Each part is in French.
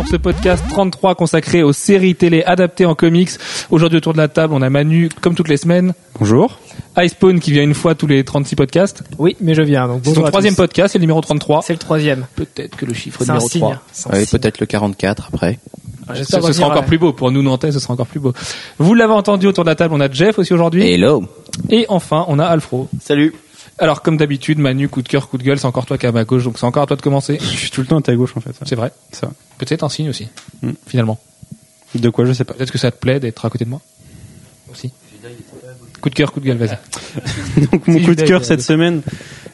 pour ce podcast 33 consacré aux séries télé adaptées en comics. Aujourd'hui autour de la table, on a Manu comme toutes les semaines. Bonjour. Icepawn qui vient une fois tous les 36 podcasts. Oui, mais je viens. Donc C'est ton troisième podcast, c'est le numéro 33. C'est le troisième. Peut-être que le chiffre numéro signe. 3. C'est un Oui, peut-être le 44 après. Ah, Ce, ce sera encore plus beau. Pour nous Nantais, ce sera encore plus beau. Vous l'avez entendu autour de la table, on a Jeff aussi aujourd'hui. Hello. Et enfin, on a Alfro. Salut. Alors, comme d'habitude, Manu, coup de cœur, coup de gueule, c'est encore toi qui es à ma gauche, donc c'est encore à toi de commencer. Je suis tout le temps à ta gauche en fait. C'est vrai. Ça. Peut-être un signe aussi, Hmm. finalement. De quoi je sais pas. Peut-être que ça te plaît d'être à côté de moi. Aussi. Coup de cœur, coup de gueule, vas-y. Donc mon Si, coup de cœur cette semaine,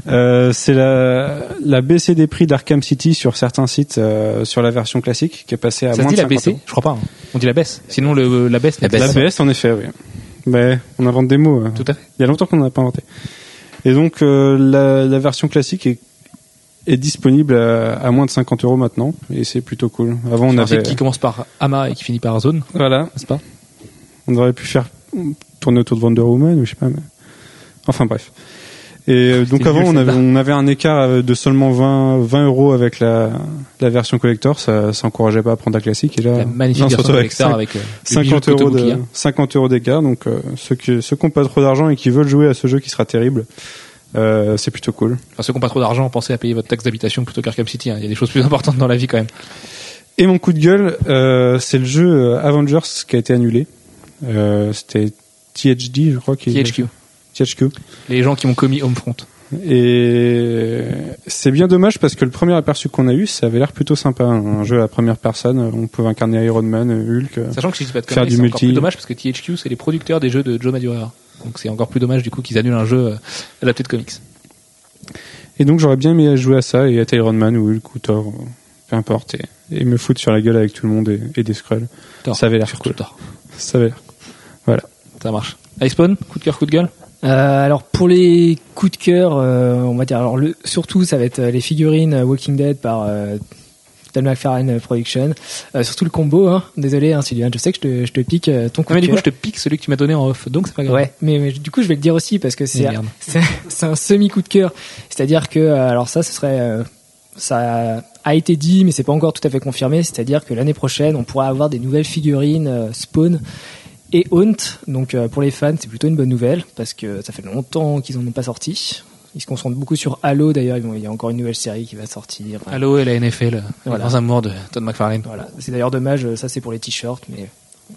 euh, c'est la, la baissée des prix d'Arkham City sur certains sites euh, sur la version classique qui est passée à Ça se moins dit de la 50 baisser euros. Je crois pas. hein. On dit la baisse. Sinon, le, la baisse n'est La pas baisse. La baisse en effet, oui. Mais on invente des mots. euh. Tout à fait. Il y a longtemps qu'on n'en a pas inventé. Et donc euh, la, la version classique est, est disponible à, à moins de 50 euros maintenant et c'est plutôt cool. Avant on avait qui commence par Ama et qui finit par Zone, voilà, n'est-ce pas? On aurait pu faire tourner autour de Wonder Woman ou je sais pas. Mais... Enfin bref. Et euh, donc C'était avant on avait, on avait un écart euh, de seulement 20, 20 euros avec la, la version collector, ça, ça encourageait pas à prendre la classique et là La magnifique non, version avec collector cinq- avec euh, le bijou 50 de euros Kotobuki, de, hein. 50 euros d'écart. Donc euh, ceux qui ceux qui n'ont pas trop d'argent et qui veulent jouer à ce jeu qui sera terrible, euh, c'est plutôt cool. Enfin, ceux qui n'ont pas trop d'argent, pensez à payer votre taxe d'habitation plutôt qu'Arkham City. hein. Il y a des choses plus importantes dans la vie quand même. Et mon coup de gueule, euh, c'est le jeu euh, Avengers qui a été annulé. Euh, C'était THD, je crois. Qui THQ. THQ. Les gens qui ont commis Homefront. Et c'est bien dommage parce que le premier aperçu qu'on a eu, ça avait l'air plutôt sympa. Un jeu à la première personne, on pouvait incarner Iron Man, Hulk. Sachant que si je dis pas de Faire du c'est encore multi. plus dommage parce que THQ, c'est les producteurs des jeux de Joe Madureira. Donc c'est encore plus dommage du coup qu'ils annulent un jeu euh, adapté de comics. Et donc j'aurais bien aimé jouer à ça et être Iron Man ou Hulk ou Thor, peu importe, et, et me foutre sur la gueule avec tout le monde et, et des Skrulls. Ça avait l'air cool. Thor. Ça avait l'air. Ça marche. Icepawn, coup de cœur, coup de gueule? Euh, alors pour les coups de cœur, euh, on va dire alors le, surtout ça va être euh, les figurines euh, Walking Dead par euh, Tom McFarlane Production. Euh, surtout le combo. Hein. Désolé, hein, Sylvain, je sais que je te, je te pique ton coup Ah, mais de du coup, je te pique celui que tu m'as donné en off, donc c'est pas grave. Ouais, mais, mais du coup je vais le dire aussi parce que c'est c'est un semi coup de cœur. C'est-à-dire que alors ça ce serait euh, ça a été dit mais c'est pas encore tout à fait confirmé. C'est-à-dire que l'année prochaine on pourra avoir des nouvelles figurines Spawn et Haunt. Donc euh, pour les fans c'est plutôt une bonne nouvelle parce que ça fait longtemps qu'ils en ont pas sorti. Ils se concentrent beaucoup sur Halo d'ailleurs. Il y a encore une nouvelle série qui va sortir. Halo et la NFL, les Voilà. grands amours de Todd McFarlane. Voilà, c'est d'ailleurs dommage, euh, ça c'est pour les t-shirts, mais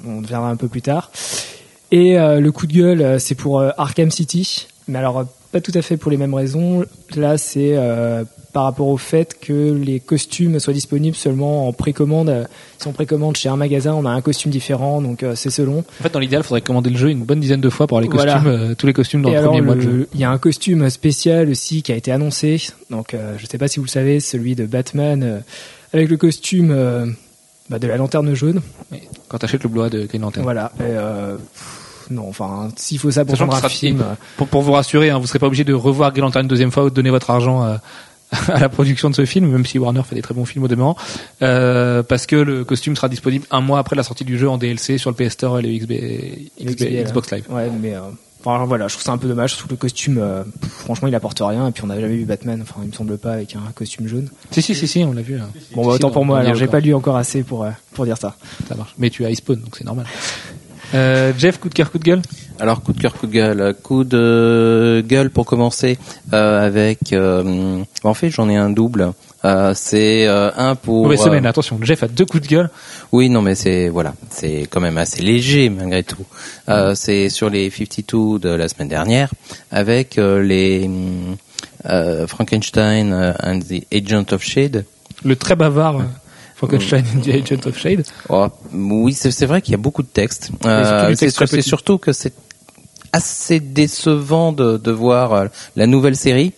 on verra un peu plus tard. Et euh, le coup de gueule, euh, c'est pour euh, Arkham City, mais alors euh, pas tout à fait pour les mêmes raisons. Là, c'est euh, par rapport au fait que les costumes soient disponibles seulement en précommande. Si on précommande chez un magasin, on a un costume différent, donc euh, c'est selon. En fait, dans l'idéal, il faudrait commander le jeu une bonne dizaine de fois pour avoir les costumes, euh, tous les costumes dans Et le alors, premier mois de jeu. il y a un costume spécial aussi qui a été annoncé. Donc, euh, je sais pas si vous le savez, celui de Batman avec le costume bah, de la lanterne jaune. Quand t'achètes le Blu-ray de Green Lantern. Voilà. Et, euh, pff, non, enfin, s'il faut ça pour un film. Pour, pour vous rassurer, hein, vous serez pas obligé de revoir Green Lantern une deuxième fois ou de donner votre argent à, à la production de ce film, même si Warner fait des très bons films au demeurant, euh, parce que le costume sera disponible un mois après la sortie du jeu en DLC sur le PS Store et le XB, le XB- XBL, Xbox Live. Ouais, mais euh, enfin, voilà, je trouve ça un peu dommage, surtout que le costume, euh, pff, franchement, il apporte rien. Et puis on n'avait jamais vu Batman, enfin, il me semble pas avec un costume jaune. Si, si, si, si, on l'a vu. hein. Bon, bah, autant pour moi, alors j'ai pas lu encore assez pour, euh, pour dire ça. Ça marche. Mais tu as iSpawn, donc c'est normal. Euh, Jeff, coup de cœur, coup de gueule? Alors coup de cœur, coup de gueule, coup de gueule pour commencer euh, avec. euh, en fait, j'en ai un double. C'est un pour. Euh, semaine, attention. Jeff a deux coups de gueule. Oui, non, mais c'est voilà, c'est quand même assez léger malgré tout. Euh, c'est sur les 52 de la semaine dernière avec les Frankenstein and the Agent of Shade. Le très bavard Frankenstein and the Agent of Shade. Oh, oui, c'est vrai qu'il y a beaucoup de textes. Euh, c'est texte surtout que c'est assez décevant de, de voir euh, la nouvelle série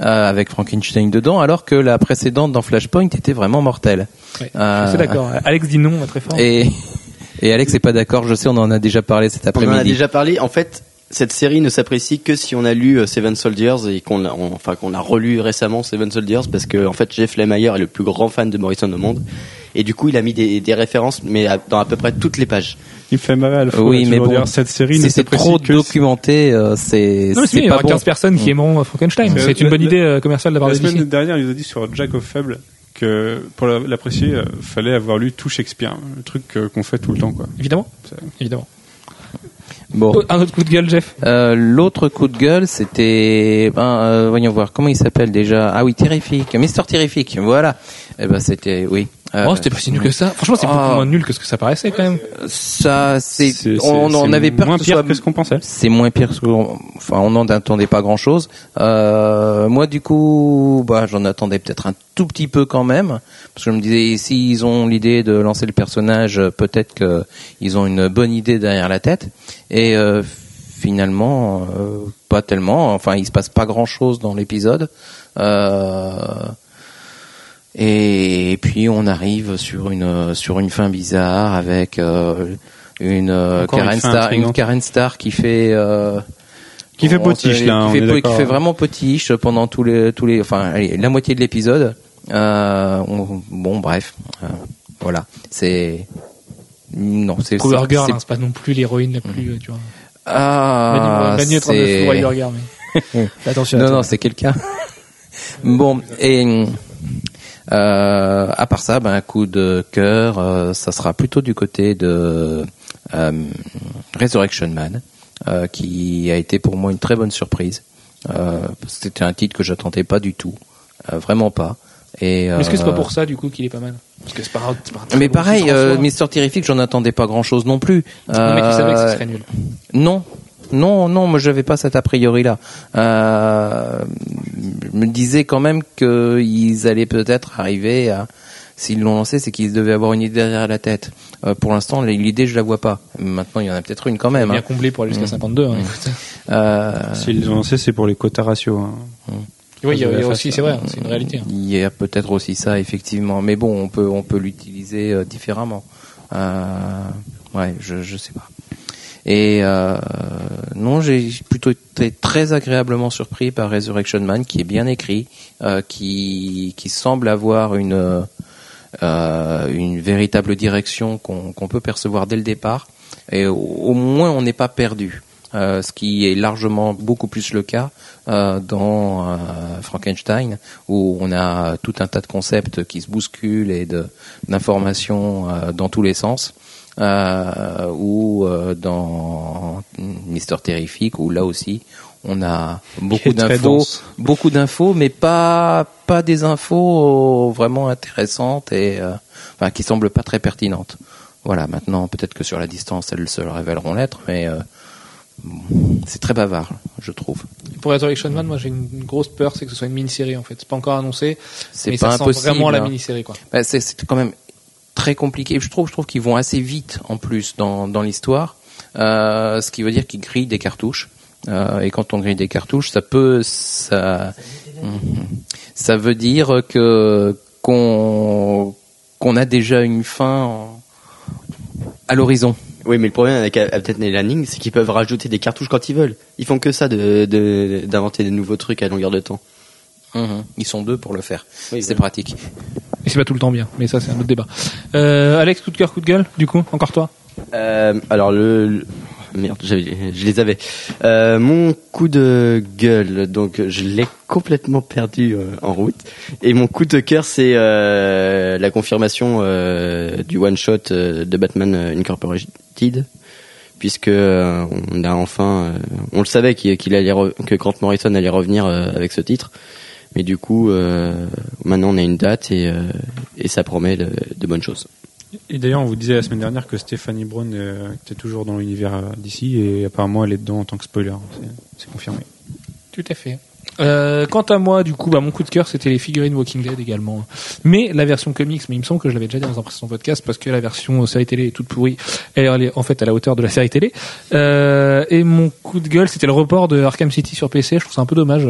euh, avec Frankenstein dedans, alors que la précédente dans Flashpoint était vraiment mortelle. Ouais, Euh, Je suis d'accord. Alex dit non, très fort. Et, et Alex est pas d'accord. Je sais, on en a déjà parlé cet On en a après-midi. déjà parlé. En fait, cette série ne s'apprécie que si on a lu euh, Seven Soldiers et qu'on a, on- enfin qu'on a relu récemment Seven Soldiers parce que en fait Jeff Lemire est le plus grand fan de Morrison au monde et du coup il a mis des, des références mais à- dans à peu près toutes les pages. Il fait à la Oui, mais bon, dire cette série c'est trop que documenté, euh, c'est Non, mais c'est il y aura bon. 15 personnes qui aimeront euh, Frankenstein. Euh, C'est une la- bonne la- idée commerciale d'avoir La semaine DC. dernière, il nous a dit sur Jack of Fable que pour la- l'apprécier, euh, fallait avoir lu tout Shakespeare, le truc qu'on fait tout le temps, quoi. Évidemment. Évidemment. Bon. Un autre coup de gueule, Jeff? Euh, L'autre coup de gueule, c'était, ben, euh, voyons voir, comment il s'appelle déjà? Ah oui, Terrifique, Mister Terrifique, voilà. Eh ben c'était, oui. Euh, oh, c'était pas si nul que ça. Franchement, c'est Ah. beaucoup moins nul que ce que ça paraissait quand même. Ça, c'est, on, c'est avait peur moins que ce pire soit- que ce qu'on pensait. C'est moins pire que enfin on n'en attendait pas grand chose. Euh, moi du coup, bah j'en attendais peut-être un tout petit peu quand même parce que je me disais s'ils ont l'idée de lancer le personnage, peut-être que ils ont une bonne idée derrière la tête et euh, finalement euh, pas tellement. Enfin, il se passe pas grand-chose dans l'épisode. Euh, et puis on arrive sur une sur une fin bizarre avec euh, une euh, Encore une Karen Star, une. Karen Star qui fait euh, Qui fait potiche, là, qui fait, qui fait vraiment potiche pendant tous les tous les enfin allez, la moitié de l'épisode. Euh, on- bon bref, euh, voilà, c'est non c'est Cover Girl, c'est- hein, c'est pas non plus l'héroïne la plus, euh, tu vois. ah Manu est en train de c'est-. Attention. non, non, c'est quelqu'un. bon, et euh, à part ça, ben, un coup de cœur, euh, ça sera plutôt du côté de euh, Resurrection Man, euh, qui a été pour moi une très bonne surprise. Euh, C'était un titre que j'attendais pas du tout, euh, vraiment pas. Et, Mais est-ce que c'est pas pour ça, du coup, qu'il est pas mal Parce que c'est pas, c'est pas mais bon pareil, euh. Mister Terrific, j'en attendais pas grand chose non plus. Mec, il savait que ce serait nul. non, non, non, moi j'avais pas cet a priori là. Euh, je me disais quand même qu'ils allaient peut-être arriver à, s'ils l'ont lancé, c'est qu'ils devaient avoir une idée derrière la tête. Euh, pour l'instant, l'idée je la vois pas. Maintenant, il y en a peut-être une quand même. bien hein. comblé pour aller jusqu'à Mm. 52. hein, Mm. Euh, S'ils ont lancé, c'est pour les quotas ratio. hein. Oui, il y a, y aussi, c'est vrai, hein, c'est une réalité. Il y a peut-être aussi ça, effectivement. Mais bon, on peut, on peut l'utiliser euh, différemment. Euh, ouais, je, je sais pas. Et euh, non, j'ai plutôt été très agréablement surpris par Resurrection Man, qui est bien écrit, euh, qui, qui semble avoir une, euh, une véritable direction qu'on qu'on peut percevoir dès le départ. Et au, moins, on n'est pas perdu. Euh, ce qui est largement beaucoup plus le cas euh, dans euh, Frankenstein, où on a tout un tas de concepts qui se bousculent et d'informations euh, dans tous les sens, ou euh, dans Mister Terrific, où là aussi on a beaucoup d'infos, beaucoup d'infos, mais pas pas des infos vraiment intéressantes et euh, enfin, qui semblent pas très pertinentes. Voilà, maintenant peut-être que sur la distance elles se révéleront l'être, mais euh, c'est très bavard, je trouve. Pour Resurrection Man, moi j'ai une une grosse peur, c'est que ce soit une mini-série en fait. C'est pas encore annoncé, C'est mais pas ça sent vraiment la hein. mini-série quoi. Bah, c'est quand même très compliqué. Je trouve, je trouve qu'ils vont assez vite en plus dans, dans l'histoire, euh, ce qui veut dire qu'ils grillent des cartouches. Euh, et quand on grille des cartouches, ça peut, ça, Mhm. ça veut dire que qu'on qu'on a déjà une fin à l'horizon. Oui, mais le problème avec Captain et Lanning, c'est qu'ils peuvent rajouter des cartouches quand ils veulent. Ils font que ça de de- d'inventer des nouveaux trucs à longueur de temps. Mhm. Ils sont deux pour le faire. Oui, c'est pratique. Et c'est pas tout le temps bien, mais ça c'est un autre débat. Euh, Alex, coup de cœur, coup de gueule, du coup, encore toi? Euh, alors le, le- merde, j'avais- je les avais. Euh, mon coup de gueule, donc je l'ai complètement perdu euh, en route. Et mon coup de cœur, c'est euh, la confirmation euh, du one shot euh, de Batman Incorporated, puisque euh, on a enfin, euh, on le savait qu'il qu'il allait re- que Grant Morrison allait revenir euh, avec ce titre. Mais du coup, euh, maintenant on a une date et, euh, et ça promet de, de bonnes choses. Et d'ailleurs, on vous disait la semaine dernière que Stephanie Brown euh, était toujours dans l'univers d'ici et apparemment elle est dedans en tant que spoiler. C'est confirmé. Tout à fait. Euh, quant à moi, du coup, bah, mon coup de cœur, c'était les figurines Walking Dead également. Mais la version comics, mais il me semble que je l'avais déjà dit dans un précédent podcast parce que la version euh, série télé est toute pourrie. Elle, est en fait à la hauteur de la série télé. Euh, et mon coup de gueule, c'était le report de Arkham City sur PC. Je trouve ça un peu dommage.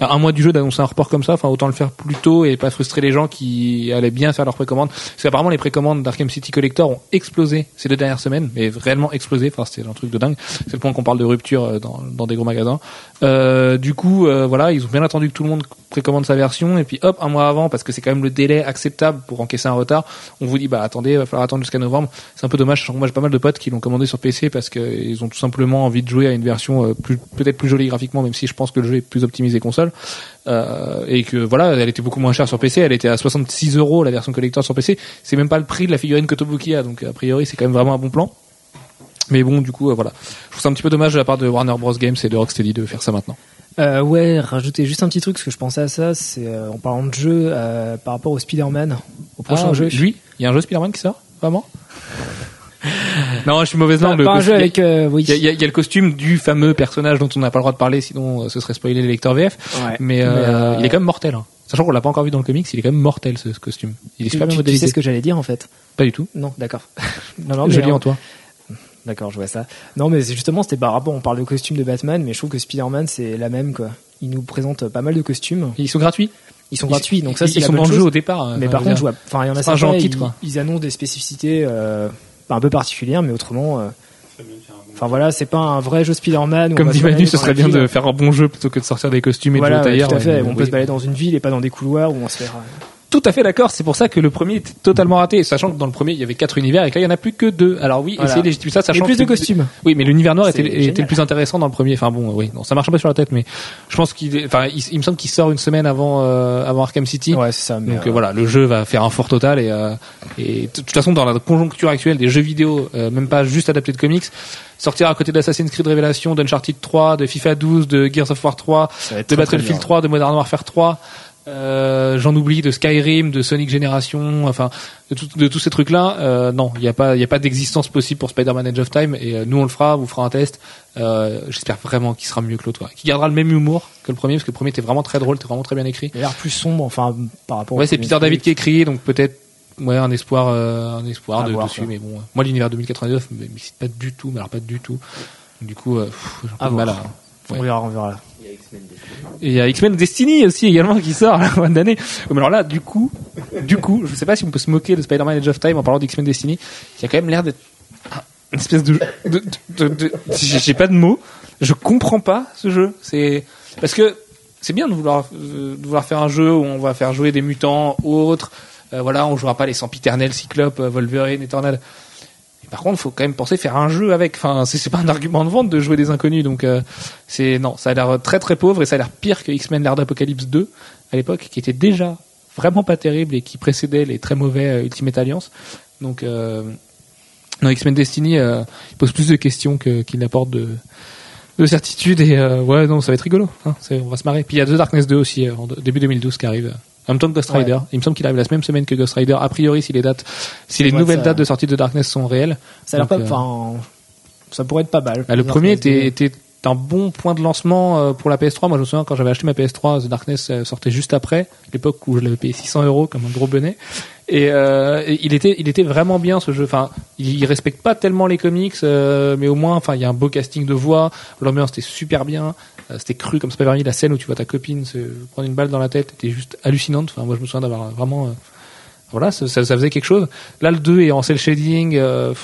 à un mois du jeu d'annoncer un report comme ça. Enfin, autant le faire plus tôt et pas frustrer les gens qui allaient bien faire leurs précommandes. Parce qu'apparemment, les précommandes d'Arkham City Collector ont explosé ces deux dernières semaines, mais réellement explosé. Enfin, c'était un truc de dingue. C'est le point qu'on parle de rupture euh, dans, dans des gros magasins. Euh, du coup, voilà, ils ont bien attendu que tout le monde précommande sa version et puis hop, un mois avant parce que c'est quand même le délai acceptable pour encaisser un retard, on vous dit bah attendez, il va falloir attendre jusqu'à novembre. C'est un peu dommage. Moi, j'ai pas mal de potes qui l'ont commandé sur PC parce qu'ils ont tout simplement envie de jouer à une version euh, peut-être plus jolie graphiquement, même si je pense que le jeu est plus optimisé console. Euh, et que voilà, elle était beaucoup moins chère sur PC. Elle était à 66 euros la version collector sur PC. C'est même pas le prix de la figurine Kotobuki a, donc a priori c'est quand même vraiment un bon plan. Mais bon, du coup, euh, voilà. Je trouve ça un petit peu dommage de la part de Warner Bros Games et de Rocksteady de faire ça maintenant. Euh, ouais, rajouter juste un petit truc, parce que je pensais à ça, c'est euh, en parlant de jeu, euh, par rapport au Spider-Man, au prochain Ah, jeu. Lui, il y a un jeu Spider-Man qui sort Vraiment? Non, je suis mauvaise Pas, langue. pas un jeu avec, euh, oui. Il y, a, y y le costume du fameux personnage dont on n'a pas le droit de parler, sinon euh, ce serait spoiler les lecteurs VF. Ouais. Mais, euh, Mais, euh, il est quand même mortel. Hein. Sachant qu'on l'a pas encore vu dans le comics, il est quand même mortel ce, ce costume. Il est Tu, super bien tu- tu modélisé. sais ce que j'allais dire en fait? Pas du tout. Non, d'accord. non, non, je lis en euh, toi. D'accord, je vois ça. Non, mais c'est justement, c'était par rapport, on parle de costume de Batman, mais je trouve que Spider-Man, c'est la même, quoi. Il nous présente pas mal de costumes. Ils sont gratuits. Ils sont gratuits, donc ça, c'est ils la sont bonne dans le jeu au départ. Mais Enfin, par je contre, enfin, il y en a certains, kit, ils, quoi. ils annoncent des spécificités euh, un peu particulières, mais autrement, euh, enfin voilà, c'est pas un vrai jeu Spider-Man. Comme dit Manu, ce serait bien de faire un bon jeu plutôt que de sortir des costumes et Voilà, de jouer ouais, tailleur. tout à fait. on peut se balader dans une ville et pas dans des couloirs où on se fait. Tout à fait d'accord. C'est pour ça que le premier était totalement raté, sachant que dans le premier il y avait quatre univers et que là il y en a plus que deux. Alors oui, Voilà. essayez de légitimer ça, Il y sachant a plus que de costumes. Oui, mais l'univers noir était, le plus intéressant dans le premier. Enfin bon, oui, non, ça marche un peu sur la tête, mais je pense qu'il, est- enfin, il, il me semble qu'il sort une semaine avant, euh, avant Arkham City. Ouais, c'est ça. Mais Donc euh, voilà, le jeu va faire un fort total et, euh, et de toute façon dans la conjoncture actuelle des jeux vidéo, euh, même pas juste adaptés de comics, sortir à côté d'Assassin's Creed Révélation, d'Uncharted 3, de FIFA 12, de Gears of War 3, ça va être de Battlefield dur. 3, de Modern Warfare 3, euh, j'en oublie, de Skyrim, de Sonic Generation, enfin de, tout- de tous ces trucs-là. euh, non, il n'y a pas, il a pas d'existence possible pour Spider-Man Edge of Time et euh, nous on le fera, vous fera un test. Euh, J'espère vraiment qu'il sera mieux que l'autre, qu'il gardera le même humour que le premier parce que le premier était vraiment très drôle, était vraiment très bien écrit. Il a l'air plus sombre, enfin par rapport. Ouais, c'est Peter David qui écrit, donc peut-être ouais un espoir, euh, un espoir À de, voir, dessus, mais bon, moi l'univers 2099 me m'excite pas du tout, mais alors pas du tout. Du coup, euh, pff, un peu de mal à. Ouais. On verra, on verra. Et il y a X-Men Destiny aussi également qui sort à la fin d'année. Mais alors là, du coup, du coup, je sais pas si on peut se moquer de Spider-Man Edge of Time en parlant d'X-Men Destiny, qui a quand même l'air d'être une espèce de, de, de, de- j'ai pas de mots. Je comprends pas ce jeu. C'est parce que c'est bien de vouloir faire un jeu où on va faire jouer des mutants autres. Euh, voilà, on jouera pas les sempiternels Cyclope, Wolverine. Mais par contre, faut quand même penser faire un jeu avec. Enfin, c'est pas un argument de vente de jouer des inconnus. Donc, euh, c'est non, ça a l'air très très pauvre et ça a l'air pire que X-Men l'ère d'Apocalypse 2 à l'époque, qui était déjà vraiment pas terrible et qui précédait les très mauvais euh, Ultimate Alliance. Donc, euh, non, X-Men Destiny euh, il pose plus de questions que- qu'il n'apporte de de certitude et euh, ouais non ça va être rigolo hein, on va se marrer puis il y a The Darkness 2 aussi euh, début 2012 qui arrive en même temps que Ghost Ouais. Rider il me semble qu'il arrive la même semaine que Ghost Rider a priori si les dates si les nouvelles ça- dates de sortie de Darkness sont réelles Ça a l'air pas. euh, Enfin, ça pourrait être pas mal. bah, le premier était, était un bon point de lancement euh, pour la PS3. Moi, je me souviens quand j'avais acheté ma PS3, The Darkness euh, sortait juste après, l'époque où je l'avais payé 600 euros comme un gros bonnet. Et, euh, il était, il était vraiment bien ce jeu. Enfin, il, respecte pas tellement les comics, euh, mais au moins, enfin, il y a un beau casting de voix. L'ambiance était super bien. Euh, c'était cru comme c'est permis. La scène où tu vois ta copine se prendre une balle dans la tête était juste hallucinante. Enfin, moi, je me souviens d'avoir vraiment voilà, ça, ça, faisait quelque chose. Là, le 2 est en cel shading. euh,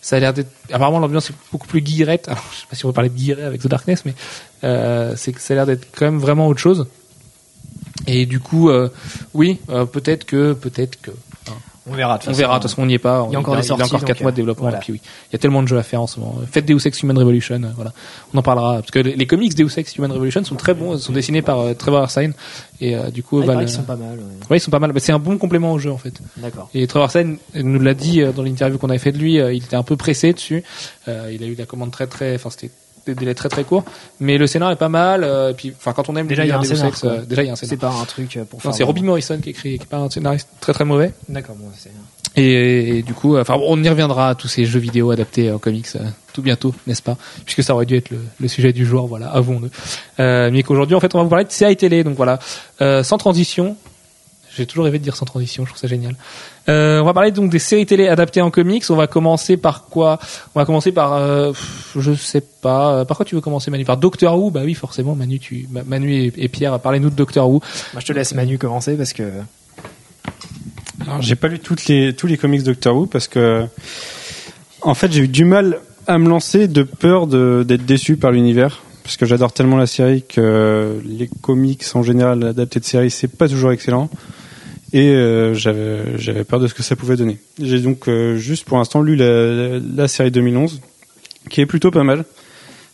ça a l'air d'être. Apparemment, l'ambiance est beaucoup plus guillerette. Alors, je sais pas si on va parler de guilleret avec The Darkness, mais euh, ça a l'air d'être quand même vraiment autre chose. Et du coup, euh, oui, euh, peut-être que, peut-être que. On verra. de On verra. De toute façon, on n'y est pas. Il y a encore il des y a encore sorties, 4 donc, mois de développement. voilà. Et puis oui, il y a tellement de jeux à faire en ce moment. Faites Deus Ex Human Revolution. euh, voilà, on en parlera parce que les, comics Deus Ex Human Revolution sont très bons. Ils sont dessinés par euh, Trevor Arsine et euh, du coup, Ah, il bah, qu'ils sont pas mal. ouais. ouais, ils sont pas mal. Bah, c'est un bon complément au jeu en fait. D'accord. Et Trevor Arsene nous l'a dit euh, dans l'interview qu'on avait fait de lui, euh, il était un peu pressé dessus. Euh, il a eu la commande très très, enfin c'était des délais très très courts, mais le scénar est pas mal. euh, et puis, enfin quand on aime Déjà, il y a un scénar, Ex, quoi. euh, déjà il y a un C'est scénar. pas un truc euh, pour Non, c'est Robbie Morrison qui écrit, qui est pas un scénariste très très mauvais. D'accord, bon, c'est. Et, et du coup, enfin, on y reviendra à tous ces jeux vidéo adaptés en comics tout bientôt, n'est-ce pas? Puisque ça aurait dû être le, le sujet du jour, voilà, avouons-le. Euh, mais qu'aujourd'hui, en fait, on va vous parler de CI télé, donc voilà, sans transition. J'ai toujours rêvé de dire sans transition, je trouve ça génial. Euh, on va parler donc des séries télé adaptées en comics. On va commencer par quoi? On va commencer par, euh, je sais pas. euh, Par quoi tu veux commencer, Manu? Par Doctor Who? Bah oui, forcément, Manu, tu, Ma- Manu et, et Pierre, parlez-nous de Doctor Who. Moi, je te laisse Manu commencer parce que. Alors, j'ai pas lu toutes les, tous les comics Doctor Who parce que, en fait, j'ai eu du mal à me lancer de peur de- d'être déçu par l'univers. parce que j'adore tellement la série que les comics en général adaptés de séries c'est pas toujours excellent et euh, j'avais peur de ce que ça pouvait donner. J'ai donc euh, juste pour l'instant lu la, la, la série 2011 qui est plutôt pas mal.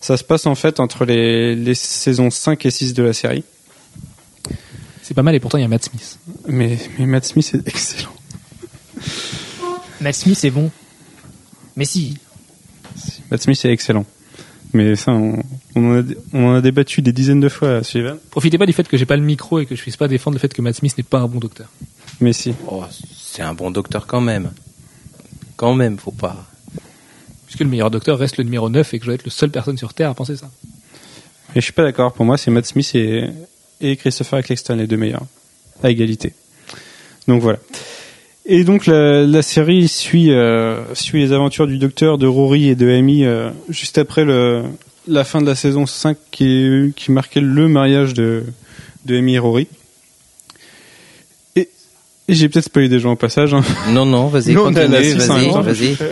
Ça se passe en fait entre les, les saisons 5 et 6 de la série. C'est pas mal et pourtant il y a Matt Smith. Mais, mais Matt Smith est excellent. Matt Smith est bon. Mais si. Matt Smith est excellent. Mais ça, on, on, en a, on en a débattu des dizaines de fois, Sullivan. Profitez pas du fait que j'ai pas le micro et que je puisse pas défendre le fait que Matt Smith n'est pas un bon docteur. Mais si. Oh, c'est un bon docteur quand même. Quand même, faut pas. Puisque le meilleur docteur reste le numéro 9 et que je dois être le seul personne sur Terre à penser ça. Mais je suis pas d'accord. Pour moi, c'est Matt Smith et, et Christopher Eccleston les deux meilleurs. À égalité. Donc voilà. Et donc la, la série suit, euh, suit les aventures du docteur, de Rory et de Amy euh, juste après le, la fin de la saison 5 qui, qui marquait le mariage de, de Amy et Rory. Et, et j'ai peut-être spoilé des gens au passage. Hein. Non, non, vas-y, continue, 600, vas-y, hein. vas-y.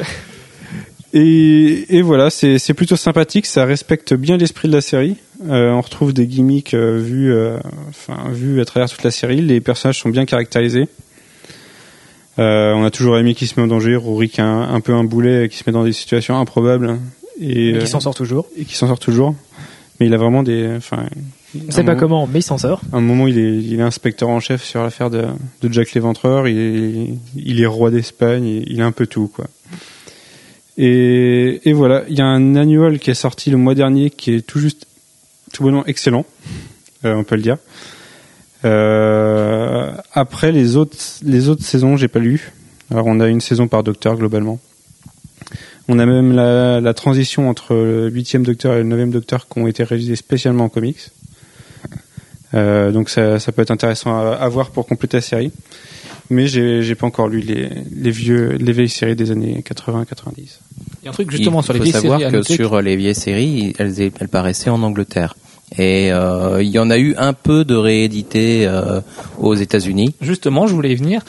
Et, et voilà, c'est c'est plutôt sympathique, ça respecte bien l'esprit de la série. Euh, on retrouve des gimmicks euh, vus, euh, enfin vus à travers toute la série. Les personnages sont bien caractérisés. On a toujours Amy qui se met en danger, Rory qui a un, un peu un boulet, qui se met dans des situations improbables et, Mais euh, qui s'en sort toujours. et qui s'en sort toujours. Mais il a vraiment des, enfin, On sait pas comment, mais il s'en sort. à un moment, il est, il est inspecteur en chef sur l'affaire de, de Jack l'Éventreur. Il est, il est roi d'Espagne. Il, il a un peu tout, quoi. Et, et voilà, il y a un annual qui est sorti le mois dernier qui est tout juste, tout bonnement excellent, euh, on peut le dire. Euh, après les autres, les autres saisons, j'ai pas lu. Alors on a une saison par docteur globalement. On a même la, la transition entre le huitième docteur et le neuvième docteur qui ont été réalisés spécialement en comics. Euh, donc ça, ça peut être intéressant à, à voir pour compléter la série. Mais j'ai j'ai pas encore lu les, les vieux les vieilles séries des années 80-90. Il y a un truc justement Il sur les faut vieilles savoir séries à que noter sur les vieilles séries, elles, elles paraissaient en Angleterre. Et euh, il y en a eu un peu de réédité euh, aux États-Unis. Justement, je voulais y venir.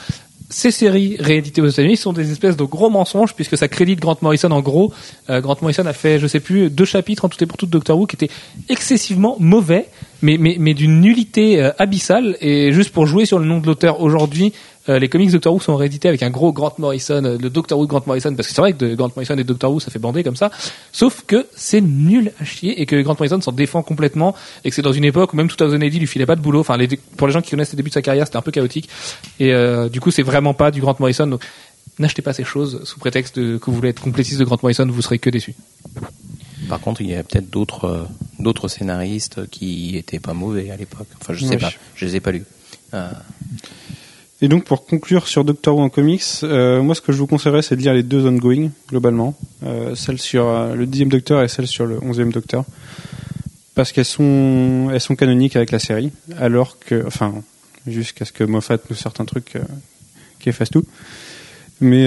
Ces séries rééditées aux États-Unis sont des espèces de gros mensonges puisque ça crédite Grant Morrison en gros. Euh, Grant Morrison a fait, je sais plus, deux chapitres en tout et pour tout de Doctor Who qui étaient excessivement mauvais, mais d'une nullité euh, abyssale. Et juste pour jouer sur le nom de l'auteur aujourd'hui, euh, les comics Doctor Who sont réédités avec un gros Grant Morrison, euh, le Doctor Who de Grant Morrison, parce que c'est vrai que de Grant Morrison et Doctor Who ça fait bander comme ça. Sauf que c'est nul à chier et que Grant Morrison s'en défend complètement et que c'est dans une époque où même tout AD lui filait pas de boulot. Enfin, les, pour les gens qui connaissent les débuts de sa carrière, c'était un peu chaotique. Et euh, du coup, c'est vraiment pas du Grant Morrison. Donc, n'achetez pas ces choses sous prétexte de, que vous voulez être complétiste de Grant Morrison, vous serez que déçus. Par contre, il y a peut-être d'autres euh, d'autres scénaristes qui étaient pas mauvais à l'époque. Enfin, je sais pas, je les ai pas lus. Euh, Et donc pour conclure sur Doctor Who en comics, euh, moi ce que je vous conseillerais c'est de lire les deux ongoing globalement, euh, celle sur euh, le dixième Docteur et celle sur le onzième Docteur, parce qu'elles sont elles sont canoniques avec la série, alors que enfin jusqu'à ce que Moffat nous sorte un truc euh, qui efface tout. Mais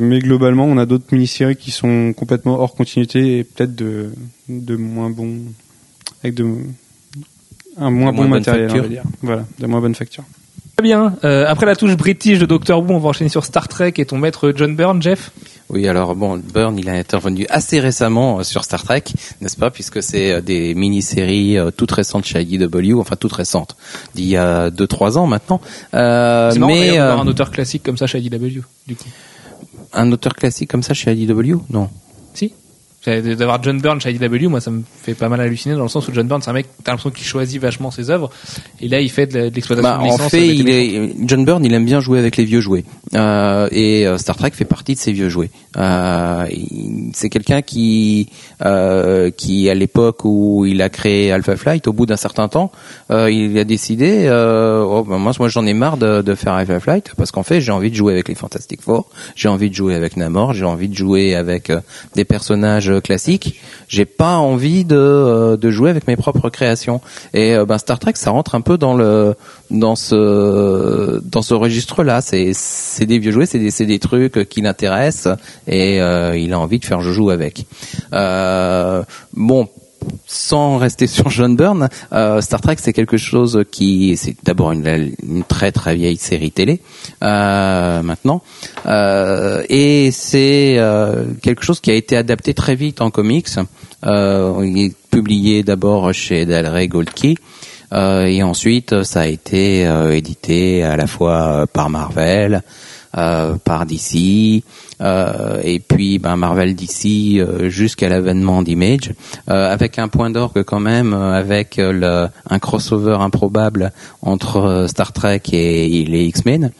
mais globalement on a d'autres mini-séries qui sont complètement hors continuité et peut-être de de moins bons avec de un moins De bon moins matériel on va dire. Voilà, de moins bonne facture. Très bien. Euh, après la touche british de Doctor Who, on va enchaîner sur Star Trek et ton maître John Byrne, Jeff. Oui, alors bon, Byrne, il a intervenu assez récemment euh, sur Star Trek, n'est-ce pas, puisque c'est euh, des mini-séries euh, toutes récentes chez IDW, enfin toutes récentes, d'il y a deux trois ans maintenant. Euh, C'est marrant mais euh, un auteur classique comme ça chez IDW, du coup. un auteur classique comme ça chez IDW, non. Si. D'avoir John Byrne chez IDW, moi ça me fait pas mal halluciner dans le sens où John Byrne c'est un mec, t'as l'impression qu'il choisit vachement ses œuvres et là il fait de l'exploitation Bah, de en licence, fait, il mécanique. est John Byrne, il aime bien jouer avec les vieux jouets, Euh, et euh, Star Trek fait partie de ces vieux jouets. Euh, c'est quelqu'un qui, euh, qui à l'époque où il a créé Alpha Flight, au bout d'un certain temps, il a décidé, oh, ben, moi, moi j'en ai marre de, de faire Alpha Flight parce qu'en fait j'ai envie de jouer avec les Fantastic Four, j'ai envie de jouer avec Namor, j'ai envie de jouer avec des personnages classiques. J'ai pas envie de, euh, de jouer avec mes propres créations. Et euh, ben Star Trek, ça rentre un peu dans ce registre-là. C'est des vieux jouets, c'est des trucs qui l'intéressent et euh, il a envie de faire joujou avec. Bon. Sans rester sur John Byrne, euh, Star Trek c'est quelque chose qui c'est d'abord une, très très vieille série télé euh, maintenant euh, et c'est quelque chose qui a été adapté très vite en comics il est publié d'abord chez Del Rey Gold Key. Euh, et ensuite, ça a été édité à la fois par Marvel, par DC, euh, et puis ben, Marvel DC euh, jusqu'à l'avènement d'Image, avec un point d'orgue quand même, avec le, un crossover improbable entre Star Trek et, les X-Men.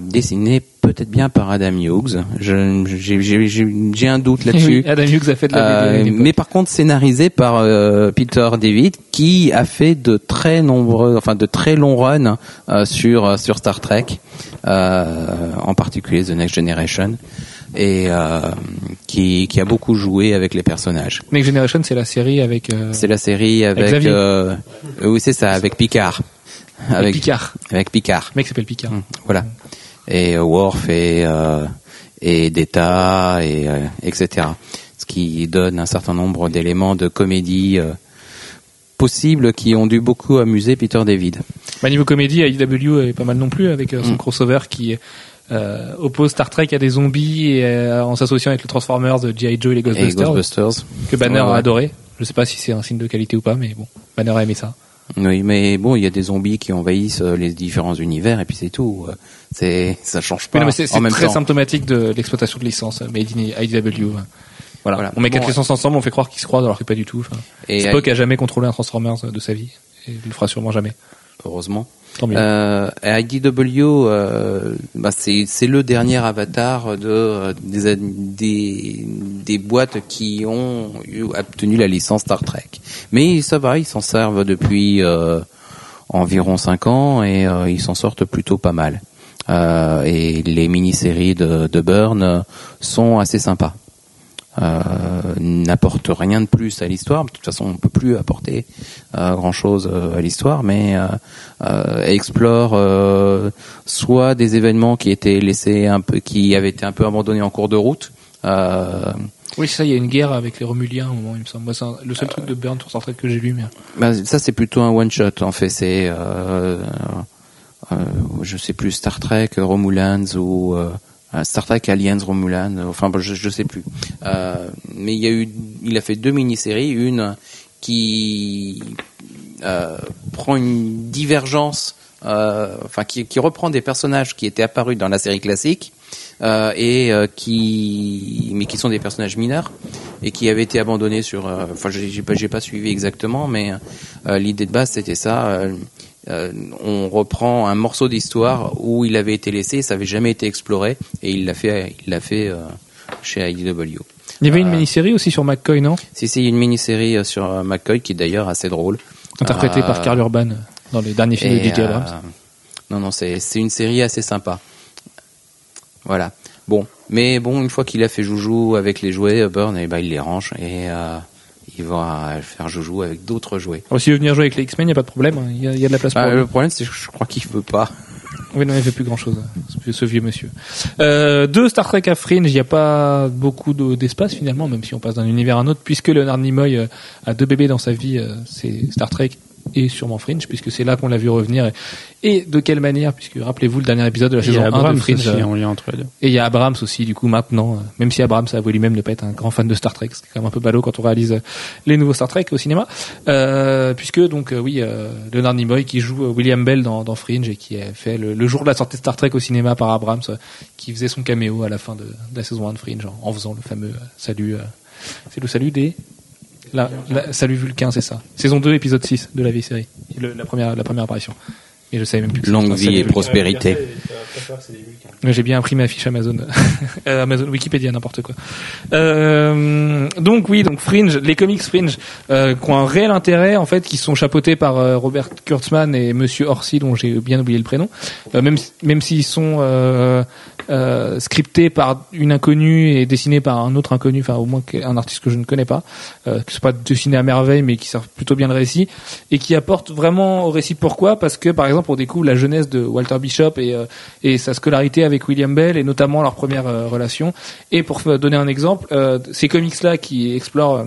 dessiné peut-être bien par Adam Hughes. J'ai un doute là-dessus. Adam Hughes a fait de la euh, Mais par contre, scénarisé par Peter David, qui a fait de très nombreux, enfin de très longs runs sur sur Star Trek. Euh, en particulier The Next Generation, et euh, qui, qui a beaucoup joué avec les personnages. Next Generation, c'est la série avec. Euh, c'est la série avec. oui, c'est ça, avec Picard. Avec, Picard. Avec Picard. Le mec s'appelle Picard. Mmh, voilà. Et Worf et et Data et etc. Ce qui donne un certain nombre d'éléments de comédie possibles qui ont dû beaucoup amuser Peter David. Bah, niveau comédie, IDW est pas mal non plus avec euh, son mm. crossover qui euh, oppose Star Trek à des zombies et, euh, en s'associant avec le Transformers G.I. Joe et les Ghostbusters, que Banner a adoré. Je sais pas si c'est un signe de qualité ou pas, mais bon, Banner a aimé ça. Oui, mais bon, il y a des zombies qui envahissent les différents univers et puis c'est tout. C'est ça change pas. c'est très symptomatique de l'exploitation de licence Made in IDW. Voilà. On met quatre licences ensemble, on fait croire qu'ils se croisent alors que pas du tout. Spock a jamais contrôlé un Transformers de sa vie et il le fera sûrement jamais. Heureusement. Euh, IDW, euh, bah c'est le dernier avatar de euh, des, des, des boîtes qui ont eu, obtenu la licence Star Trek. Mais ça va, ils s'en servent depuis euh, environ 5 ans et euh, ils s'en sortent plutôt pas mal. et les mini-séries de, de Burn sont assez sympas euh, n'apporte rien de plus à l'histoire. De toute façon, on peut plus apporter euh, grand chose euh, à l'histoire, mais euh, euh explore soit des événements qui étaient laissés un peu, qui avaient été un peu abandonnés en cours de route. oui, ça, il y a une guerre avec les Romuliens au moment, il me semble. Moi, c'est le seul truc de Burn sur Star Trek que j'ai lu. Mais... Bah, ça, c'est plutôt un one shot. En fait, c'est je sais plus Star Trek, Romulans ou euh, Star Trek Aliens Romulan, euh, enfin je, je sais plus. Euh, mais il y a eu, il a fait deux mini-séries, une qui euh, prend une divergence, euh, enfin qui, qui, reprend des personnages qui étaient apparus dans la série classique et qui, mais qui sont des personnages mineurs et qui avaient été abandonnés sur. Enfin, j'ai pas, pas suivi exactement, mais l'idée de base c'était ça euh, on reprend un morceau d'histoire où il avait été laissé, ça avait jamais été exploré, et il l'a fait, il l'a fait euh, chez IDW. Il y avait une euh, mini-série aussi sur McCoy, non? Si, si, une mini-série sur McCoy qui est d'ailleurs assez drôle. Interprétée par Carl Urban dans les derniers films de DJ Abrams. non, non, c'est une série assez sympa. Voilà. Bon, mais bon, une fois qu'il a fait joujou avec les jouets, Burn, et eh ben, il les range et il va faire joujou avec d'autres jouets. Alors, s'il veut venir jouer avec les X-Men, il n'y a pas de problème. Hein. Il y, a, de la place pour bah, Le problème, c'est que je crois qu'il veut pas. Oui, non, il fait plus grand chose, ce vieux monsieur. Euh, deux Star Trek à Fringe, il n'y a pas beaucoup d'espace finalement, même si on passe d'un univers à un autre, puisque Leonard Nimoy euh, a deux bébés dans sa vie, euh, c'est Star Trek et sûrement Fringe, puisque c'est là qu'on l'a vu revenir. Et, de quelle manière, puisque rappelez-vous le dernier épisode de la saison 1 de Fringe. entre Et il y a Abrams aussi, du coup, maintenant, euh, même si Abrams a avoué lui-même ne pas être un grand fan de Star Trek, c'est quand même un peu ballot quand on réalise euh, les nouveaux Star Trek au cinéma. Euh, puisque, donc, euh, oui, euh, Leonard Nimoy qui joue William Bell dans, dans Fringe et qui a fait le, jour de la sortie de Star Trek au cinéma par Abrams, qui faisait son caméo à la fin de, de la saison 1 de Fringe en, en faisant le fameux salut. c'est le salut des la, Salut Vulcain, c'est ça. Saison 2, épisode 6 de la vieille série. la, première, la première apparition. Et je savais même plus. Longue vie et prospérité. J'ai bien imprimé ma fiche Amazon, euh, Amazon Wikipédia, n'importe quoi. Euh, donc oui, donc Fringe, les comics Fringe, euh, qui ont un réel intérêt en fait, qui sont chapeautés par euh, Robert Kurtzman et Monsieur Orsi, dont j'ai bien oublié le prénom. Euh, même même s'ils sont euh, scripté par une inconnue et dessiné par un autre inconnu, enfin au moins un artiste que je ne connais pas, euh, qui ne pas dessiné à merveille mais qui sert plutôt bien le récit et qui apporte vraiment au récit. Pourquoi? Parce que par exemple on découvre la jeunesse de Walter Bishop et, euh, et sa scolarité avec William Bell et notamment leur première euh, relation. Et pour donner un exemple, ces comics là qui explorent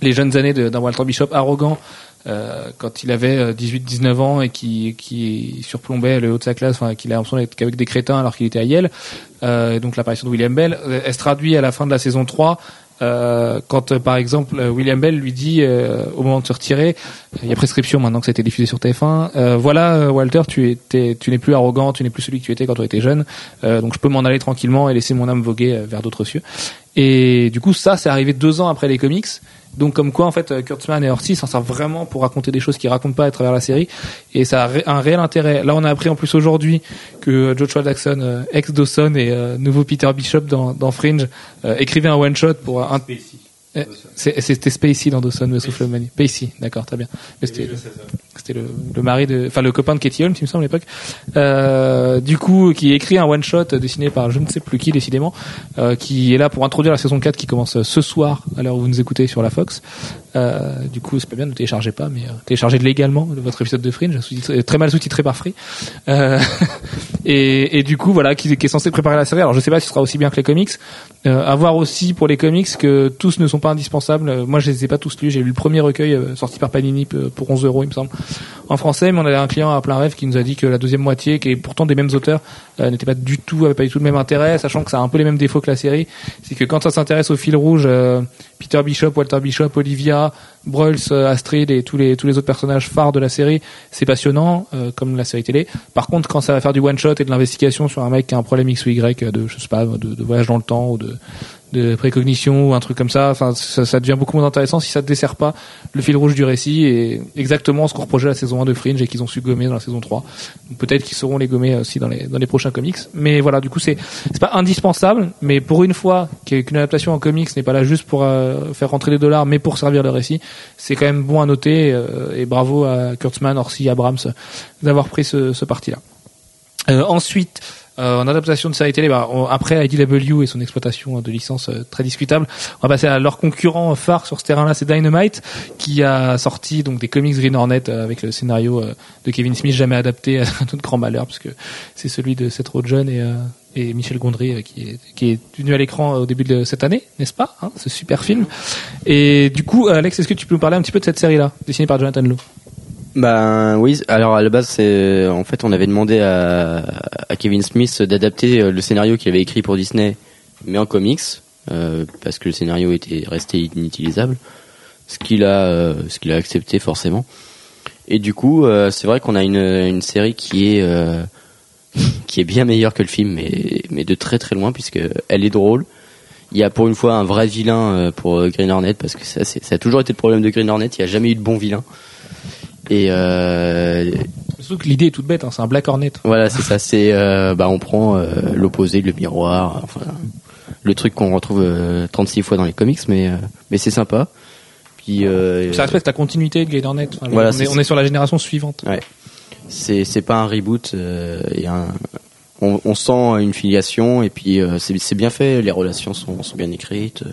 les jeunes années d'un Walter Bishop arrogant euh, quand il avait 18-19 euh, ans et qui, qui surplombait le haut de sa classe, enfin qu'il a l'impression d'être qu'avec des crétins alors qu'il était à Yale. Euh, donc l'apparition de William Bell, elle se traduit à la fin de la saison 3 euh, quand euh, par exemple euh, William Bell lui dit euh, au moment de se retirer, il y a prescription maintenant que ça a été diffusé sur TF1. euh, voilà euh, Walter, tu étais, tu n'es plus arrogant, tu n'es plus celui que tu étais quand tu étais jeune, euh, donc je peux m'en aller tranquillement et laisser mon âme voguer euh, vers d'autres cieux. Et du coup ça c'est arrivé deux ans après les comics. Donc comme quoi en fait euh, Kurtzman et Ortiz s'en servent vraiment pour raconter des choses qu'ils racontent pas à travers la série et ça a un réel intérêt. Là on a appris en plus aujourd'hui que euh, Joshua Jackson, euh, ex Dawson et nouveau Peter Bishop dans, Fringe écrivait un one shot pour un C'était Spacey dans Dawson vs Flummany. Spacey, d'accord, très bien. C'était le, le mari de, enfin le copain de Katie Holmes, il me semble à l'époque. Euh, du coup, qui écrit un one shot dessiné par je ne sais plus qui décidément, euh, qui est là pour introduire la saison 4 qui commence ce soir à l'heure où vous nous écoutez sur la Fox. Euh, du coup, c'est pas bien, ne téléchargez pas, mais euh, téléchargez légalement votre épisode de Fringe, sous-titré- très mal sous-titré par Free. Euh, et, et du coup, voilà, qui, qui est censé préparer la série. Alors, je sais pas si ce sera aussi bien que les comics. Euh, à voir aussi pour les comics que tous ne sont pas indispensables. Euh, Moi, je les ai pas tous lus. J'ai lu le premier recueil euh, sorti par Panini p- pour 11 euros, il me semble, en français. Mais on avait un client à plein rêve qui nous a dit que la deuxième moitié, qui est pourtant des mêmes auteurs, euh, n'était pas du tout, avait pas du tout le même intérêt, sachant que ça a un peu les mêmes défauts que la série. C'est que quand ça s'intéresse au fil rouge, euh, Peter Bishop, Walter Bishop, Olivia, Brulls, euh, Astrid et tous les tous les autres personnages phares de la série, c'est passionnant euh, comme la série télé. Par contre, quand ça va faire du one shot et de l'investigation sur un mec qui a un problème X ou Y de je sais pas de voyage dans le temps ou de de précognition ou un truc comme ça, enfin ça, ça devient beaucoup moins intéressant si ça ne dessert pas le fil rouge du récit et exactement ce qu'on reprochait à la saison 1 de Fringe et qu'ils ont su gommer dans la saison 3. Donc, Peut-être qu'ils sauront les gommer aussi dans les dans les prochains comics. Mais voilà, du coup c'est pas indispensable, mais pour une fois qu'une adaptation en comics n'est pas là juste pour euh, faire rentrer des dollars, mais pour servir le récit, c'est quand même bon à noter euh, et bravo à Kurtzman, Orsi, Abrams d'avoir pris ce, ce parti-là. Euh, ensuite, euh, en adaptation de série télé, bah, on- après IDW et son exploitation de licences euh, très discutable, on va passer à leur concurrent phare sur ce terrain-là, c'est Dynamite, qui a sorti donc des comics Green Hornet euh, avec le scénario euh, de Kevin Smith, jamais adapté à notre grand malheur, parce que c'est celui de Seth Rogen et, et Michel Gondry qui est qui est venu à l'écran au début de cette année, n'est-ce pas hein, Ce super film. Et du coup, Alex, est-ce que tu peux nous parler un petit peu de cette série-là, dessinée par Jonathan Lowe? Ben oui, alors à la base, c'est en fait on avait demandé à, à Kevin Smith d'adapter euh, le scénario qu'il avait écrit pour Disney, mais en comics, euh, parce que le scénario était resté inutilisable, ce qu'il a, euh, ce qu'il a accepté forcément. Et du coup, euh, c'est vrai qu'on a une, une série qui est euh, qui est bien meilleure que le film, mais mais de très très loin puisque elle est drôle. Il y a pour une fois un vrai vilain euh, pour Green Hornet parce que ça, ça a toujours été le problème de Green Hornet. Il n'y a jamais eu de bon vilain. Et euh, Surtout que l'idée est toute bête, hein, c'est un Black Hornet. voilà, c'est ça. C'est euh, bah on prend euh, l'opposé, le miroir, enfin le truc qu'on retrouve euh, 36 fois dans les comics, mais euh, mais c'est sympa. Puis euh, Ça respecte la continuité de Green Hornet. Enfin, Voilà, on, est, on est sur la génération suivante. c'est c'est pas un reboot. euh, et un, on, on sent une filiation et puis euh, c'est c'est bien fait. Les relations sont sont bien écrites.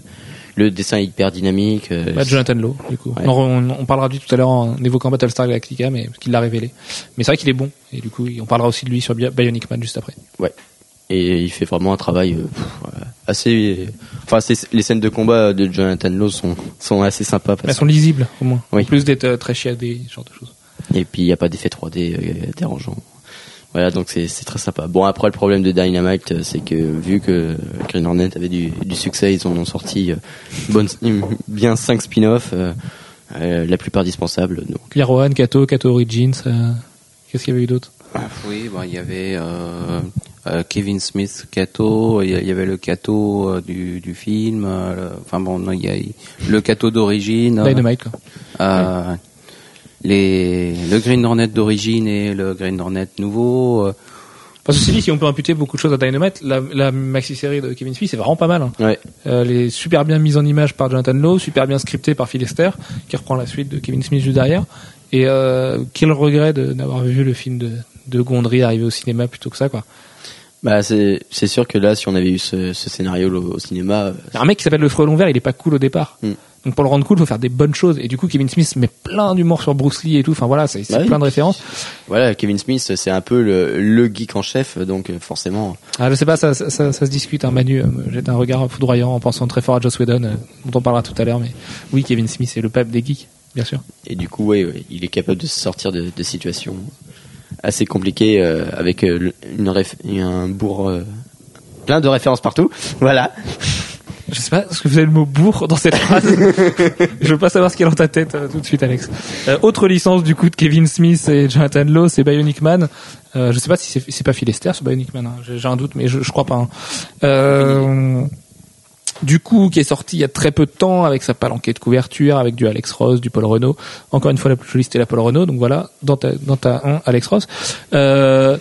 Le dessin est hyper dynamique. euh, Bah, Jonathan Lowe, du coup. Ouais. On, on, parlera de lui tout à l'heure en évoquant Battlestar Galactica, mais parce qu'il l'a révélé. Mais c'est vrai qu'il est bon, et du coup, on parlera aussi de lui sur Bi- Bionic Man juste après. et il fait vraiment un travail euh, pff, assez. Enfin, les scènes de combat de Jonathan Lowe sont sont assez sympas. Elles sont lisibles, au moins. Oui. En plus d'être euh, très chiadées, ce genre de choses. Et puis il n'y a pas d'effet 3D euh, dérangeant. Voilà, donc c'est c'est très sympa. Bon, après le problème de Dynamite, euh, c'est que vu que Green Hornet avait du, du succès, ils en ont sorti euh, bonne, bien 5 spin-offs, euh, euh, la plupart dispensables. Donc, Rohan, Kato, Kato Origins, euh, qu'est-ce qu'il y avait eu d'autre? Oui, bon, il y avait euh, euh, Kevin Smith Kato, il y avait le Kato euh, du, du film, euh, le- enfin bon, non, il y a le Kato d'origine, euh, Dynamite, quoi. euh, les, le Green Hornet d'origine et le Green Hornet nouveau. euh, Parce que si on peut imputer beaucoup de choses à Dynamite, la, la maxi-série de Kevin Smith, c'est vraiment pas mal. hein. ouais. Euh, elle est super bien mise en image par Jonathan Lowe, super bien scriptée par Phil Lester, qui reprend la suite de Kevin Smith juste derrière. Et euh, quel regret de- d'avoir vu le film de, de Gondry arriver au cinéma plutôt que ça, quoi. Bah, c'est sûr que là, si on avait eu ce, ce scénario au, au cinéma, euh, Un mec qui s'appelle le frelon vert, il est pas cool au départ. Mm. Donc pour le rendre cool, faut faire des bonnes choses. Et du coup, Kevin Smith met plein d'humour sur Bruce Lee et tout. Enfin voilà, c'est Bah oui. plein de références. voilà, Kevin Smith, c'est un peu le, le geek en chef, donc forcément. Ah, je sais pas, ça, ça, ça, ça se discute. Hein, Manu euh, jette un regard foudroyant en pensant très fort à Joss Whedon, euh, dont on parlera tout à l'heure. Mais oui, Kevin Smith est le pape des geeks, bien sûr. Et du coup, ouais, il est capable de sortir de, de situations assez compliquées euh, avec euh, une un bourg euh, plein de références partout. Voilà. Je sais pas, est-ce que vous avez le mot bourre dans cette phrase? Je veux pas savoir ce qu'il y a dans ta tête euh, tout de suite, Alex. Euh, autre licence du coup de Kevin Smith et Jonathan Lowe, c'est Bionic Man. Euh, je sais pas si c'est c'est pas Phil Lester sur Bionic Man, hein. j'ai j'ai un doute, mais je, je crois pas. hein. Euh, du coup, qui est sorti il y a très peu de temps avec sa palanquée de couverture, avec du Alex Ross, du Paul Renault. Encore une fois, la plus jolie c'était la Paul Renault, donc voilà, dans ta, dans ta 1, Alex Ross. Euh,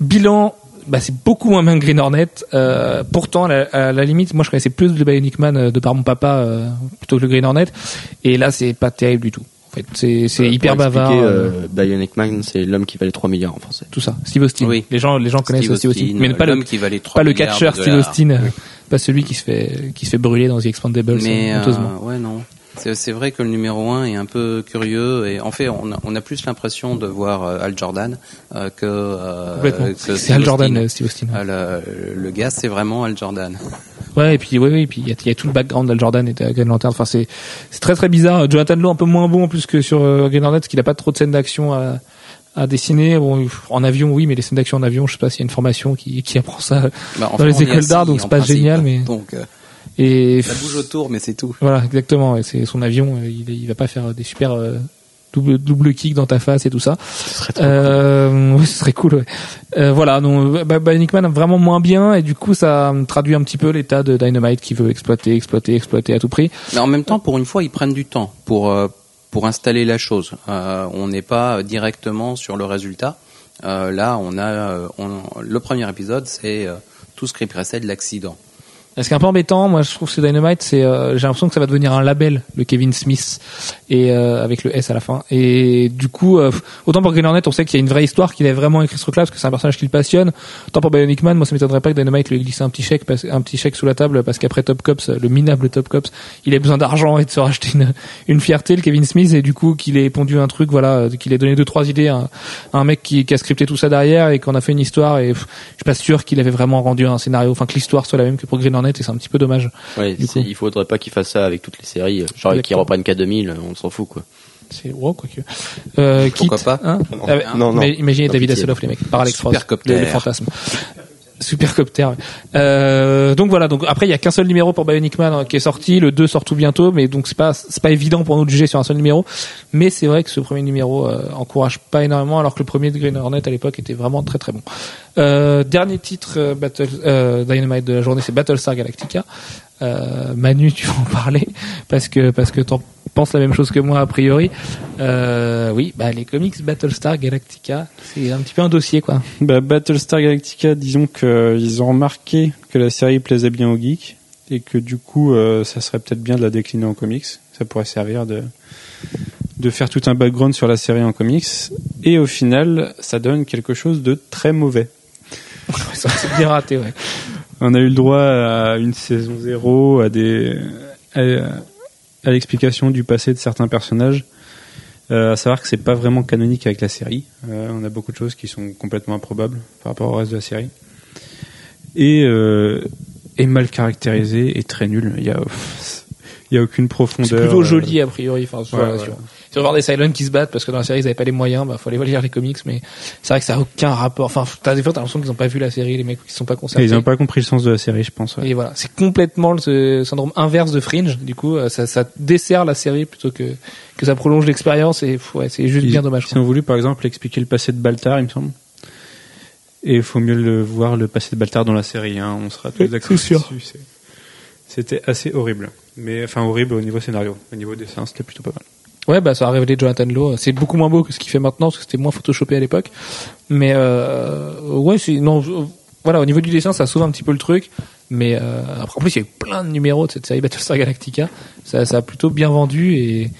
bilan, bah, c'est beaucoup moins bien que Green Hornet. Euh, pourtant, à la, à la limite, moi je connaissais plus le Bionic Man euh, de par mon papa euh, plutôt que le Green Hornet. Et là, c'est pas terrible du tout. En fait, c'est hyper bavard. Bionic Man, c'est l'homme qui valait 3 milliards en français. tout ça. Steve Austin. Oui. Les gens, les gens connaissent Steve Austin, mais pas le, qui valait 3 pas le catcheur Steve. Austin, pas celui qui se fait qui se fait brûler dans The euh, honteusement. ouais non. C'est vrai que le numéro 1 est un peu curieux et en fait on a, on a plus l'impression de voir euh, Al Jordan euh, que, euh, que C'est Al Jordan, Austin. euh, Steve Austin. Euh, le, le gars c'est vraiment Al Jordan. Ouais, et puis oui, oui, puis il y a, il y a tout le background d'Al Jordan et de Green Lantern. Enfin, c'est c'est très très bizarre. Jonathan Lowe un peu moins bon en plus que sur Green Hornet, parce qu'il a pas trop de scènes d'action à, à dessiner. Bon, en avion, oui, mais les scènes d'action en avion, je sais pas s'il y a une formation qui, qui apprend ça. Bah, Dans les écoles d'art, donc c'est pas génial, mais- donc euh, Et ça bouge autour mais c'est tout. voilà, exactement. Et c'est son avion, euh, il, il va pas faire des super euh, double double kick dans ta face et tout ça. Ce serait trop Euh, oui, ce serait cool. Ouais. Euh, voilà, donc bah, Bionic Man vraiment moins bien et du coup ça euh, traduit un petit peu l'état de Dynamite qui veut exploiter, exploiter, exploiter à tout prix. Mais en même temps, pour une fois, ils prennent du temps pour euh, pour installer la chose. Euh, on n'est pas directement sur le résultat. Euh, là, on a euh, on- le premier épisode, c'est euh, tout ce qui précède l'accident. Ce qui est un peu embêtant, moi je trouve que Dynamite, c'est euh, j'ai l'impression que ça va devenir un label, le Kevin Smith, et euh, avec le S à la fin. Et du coup, euh, autant pour Green Hornet, on sait qu'il y a une vraie histoire, qu'il a vraiment écrit ce truc-là parce que c'est un personnage qui le passionne. Autant pour Bionic Man, moi ça m'étonnerait pas que Dynamite lui ait glissé un petit chèque, un petit chèque sous la table parce qu'après Top Cops, le minable Top Cops, il a besoin d'argent et de se racheter une, fierté, le Kevin Smith, et du coup qu'il ait pondu un truc, voilà, qu'il ait donné deux trois idées à, un mec qui, qui a scripté tout ça derrière et qu'on a fait une histoire. Et pff, je suis pas sûr qu'il avait vraiment rendu un scénario, enfin que l'histoire soit la même que pour Green Hornet, et c'est un petit peu dommage. Ouais, Du c'est- coup. il faudrait pas qu'il fasse ça avec toutes les séries. Genre qu'ils reprennent K2000, on s'en fout quoi. C'est wow, quoique. Euh, Pourquoi quitte, pas hein Non. Ah Non, non. mais Imaginez Non, David. Hasselhoff, les mecs, par Alex Supercopter. le, le fantasme. Supercopter. Euh, donc voilà. Donc après, il y a qu'un seul numéro pour Bionic Man hein, qui est sorti. Le 2 sort tout bientôt, mais donc c'est pas c'est pas évident pour nous de juger sur un seul numéro. Mais c'est vrai que ce premier numéro euh, encourage pas énormément, alors que le premier de Green Hornet à l'époque était vraiment très très bon. Euh, dernier titre euh, Battle euh, Dynamite de la journée, c'est Battlestar Galactica. Euh, Manu, tu vas en parler parce que parce que t'en penses la même chose que moi a priori. Euh, oui, bah les comics Battlestar Galactica, c'est un petit peu un dossier quoi. Bah, Battlestar Galactica, disons qu'ils ont remarqué que la série plaisait bien aux geeks et que du coup, euh, ça serait peut-être bien de la décliner en comics. Ça pourrait servir de de faire tout un background sur la série en comics. Et au final, ça donne quelque chose de très mauvais. Ça, c'est bien raté, ouais. On a eu le droit à une saison zéro, à des à, à l'explication du passé de certains personnages. Euh, à savoir que c'est pas vraiment canonique avec la série. Euh, on a beaucoup de choses qui sont complètement improbables par rapport au reste de la série. Et euh, est mal caractérisé et très nul. Il y a il y a aucune profondeur. C'est plutôt euh, joli a priori. Enfin, ouais, voilà. Si on regarde des Silent qui se battent parce que dans la série ils avaient pas les moyens, bah faut aller lire les comics, mais c'est vrai que ça a aucun rapport. Enfin, t'as des fois t'as l'impression qu'ils ont pas vu la série, les mecs qui sont pas concernés. Ils n'ont pas compris le sens de la série, je pense. ouais. Et voilà, c'est complètement le syndrome inverse de Fringe. Du coup, euh, ça, ça dessert la série plutôt que que ça prolonge l'expérience. Et ouais, c'est juste Ils, bien dommage. Ils ont voulu, par exemple, expliquer le passé de Baltar, il me semble. Et il faut mieux le voir, le passé de Baltar dans la série. Hein. On sera tous d'accord C'était assez horrible. Mais enfin, horrible au niveau scénario. Au niveau dessin, c'était plutôt pas mal. Ouais, bah ça a révélé Jonathan Lowe. C'est beaucoup moins beau que ce qu'il fait maintenant parce que c'était moins photoshopé à l'époque. Mais euh, ouais, non. Voilà, au niveau du dessin, ça sauve un petit peu le truc. Mais euh, en plus, il y a eu plein de numéros de cette série Battlestar Galactica. Ça, ça a plutôt bien vendu et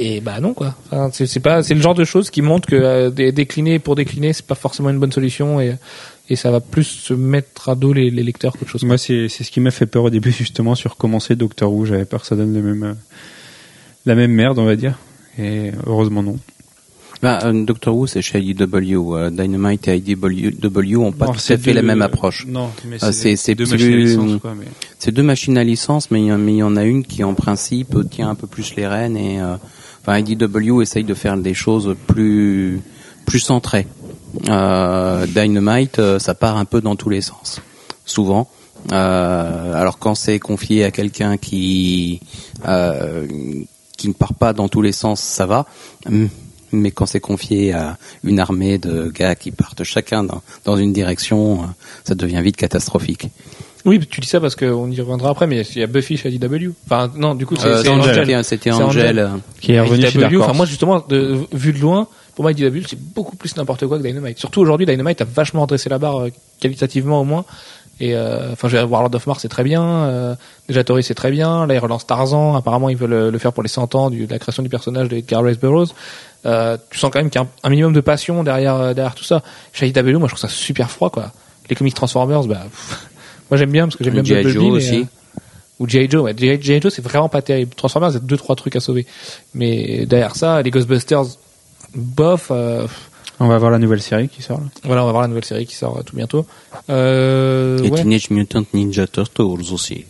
et bah non quoi. C'est pas, c'est le genre de choses qui montrent que euh, dé- décliner pour décliner, c'est pas forcément une bonne solution et et ça va plus se mettre à dos les, lecteurs qu'autre chose. Moi, c'est c'est ce qui m'a fait peur au début, justement, sur commencer Doctor Who. J'avais peur que ça donne le même, euh, la même merde, on va dire. Et heureusement, non. Bah, euh, Doctor Who, c'est chez IDW. Euh, Dynamite et IDW ont pas Non, tout à fait la même approche. Non, mais Ah, c'est- c'est deux machines à licence, quoi, mais- C'est deux machines à licence, mais il y, en- a une qui, en principe, tient un peu plus les rênes et, euh, enfin, IDW essaye de faire des choses plus, plus centrées. Euh, Dynamite, euh, ça part un peu dans tous les sens, souvent. Euh, alors quand c'est confié à quelqu'un qui euh, qui ne part pas dans tous les sens, ça va. Hum, Mais quand c'est confié à une armée de gars qui partent chacun dans, dans une direction, euh, ça devient vite catastrophique. Oui, tu dis ça parce qu'on y reviendra après, mais il y a Buffy chez IDW. Enfin, non, du coup, c'est Euh, Angel. C'était Angel. Angel. Qui est revenu chez enfin, moi, justement, de, vu de loin, pour moi, IDW, c'est beaucoup plus n'importe quoi que Dynamite. Surtout aujourd'hui, Dynamite a vachement redressé la barre, euh, qualitativement au moins. Et, euh, enfin, je vais voir Lord of Mars, c'est très bien. Euh, déjà, Tori, c'est très bien. Là, ils relancent Tarzan. Apparemment, ils veulent euh, le faire pour les 100 ans du, de la création du personnage de Edgar Rice Burroughs. Euh, tu sens quand même qu'il y a un, minimum de passion derrière, euh, derrière tout ça. Chez IDW, moi, je trouve ça super froid, quoi. Les comics Transformers, bah, pff, moi, j'aime bien parce que j'aime bien Joe aussi. euh, ou G.I. Joe, ouais. G.I. G.I. Joe, c'est vraiment pas terrible. Transformers, c'est deux, trois trucs à sauver. Mais derrière ça, les Ghostbusters, bof, euh, On va voir la nouvelle série qui sort. Là. voilà, on va voir la nouvelle série qui sort euh, tout bientôt. Euh, Et ouais. Teenage Mutant Ninja Turtles aussi.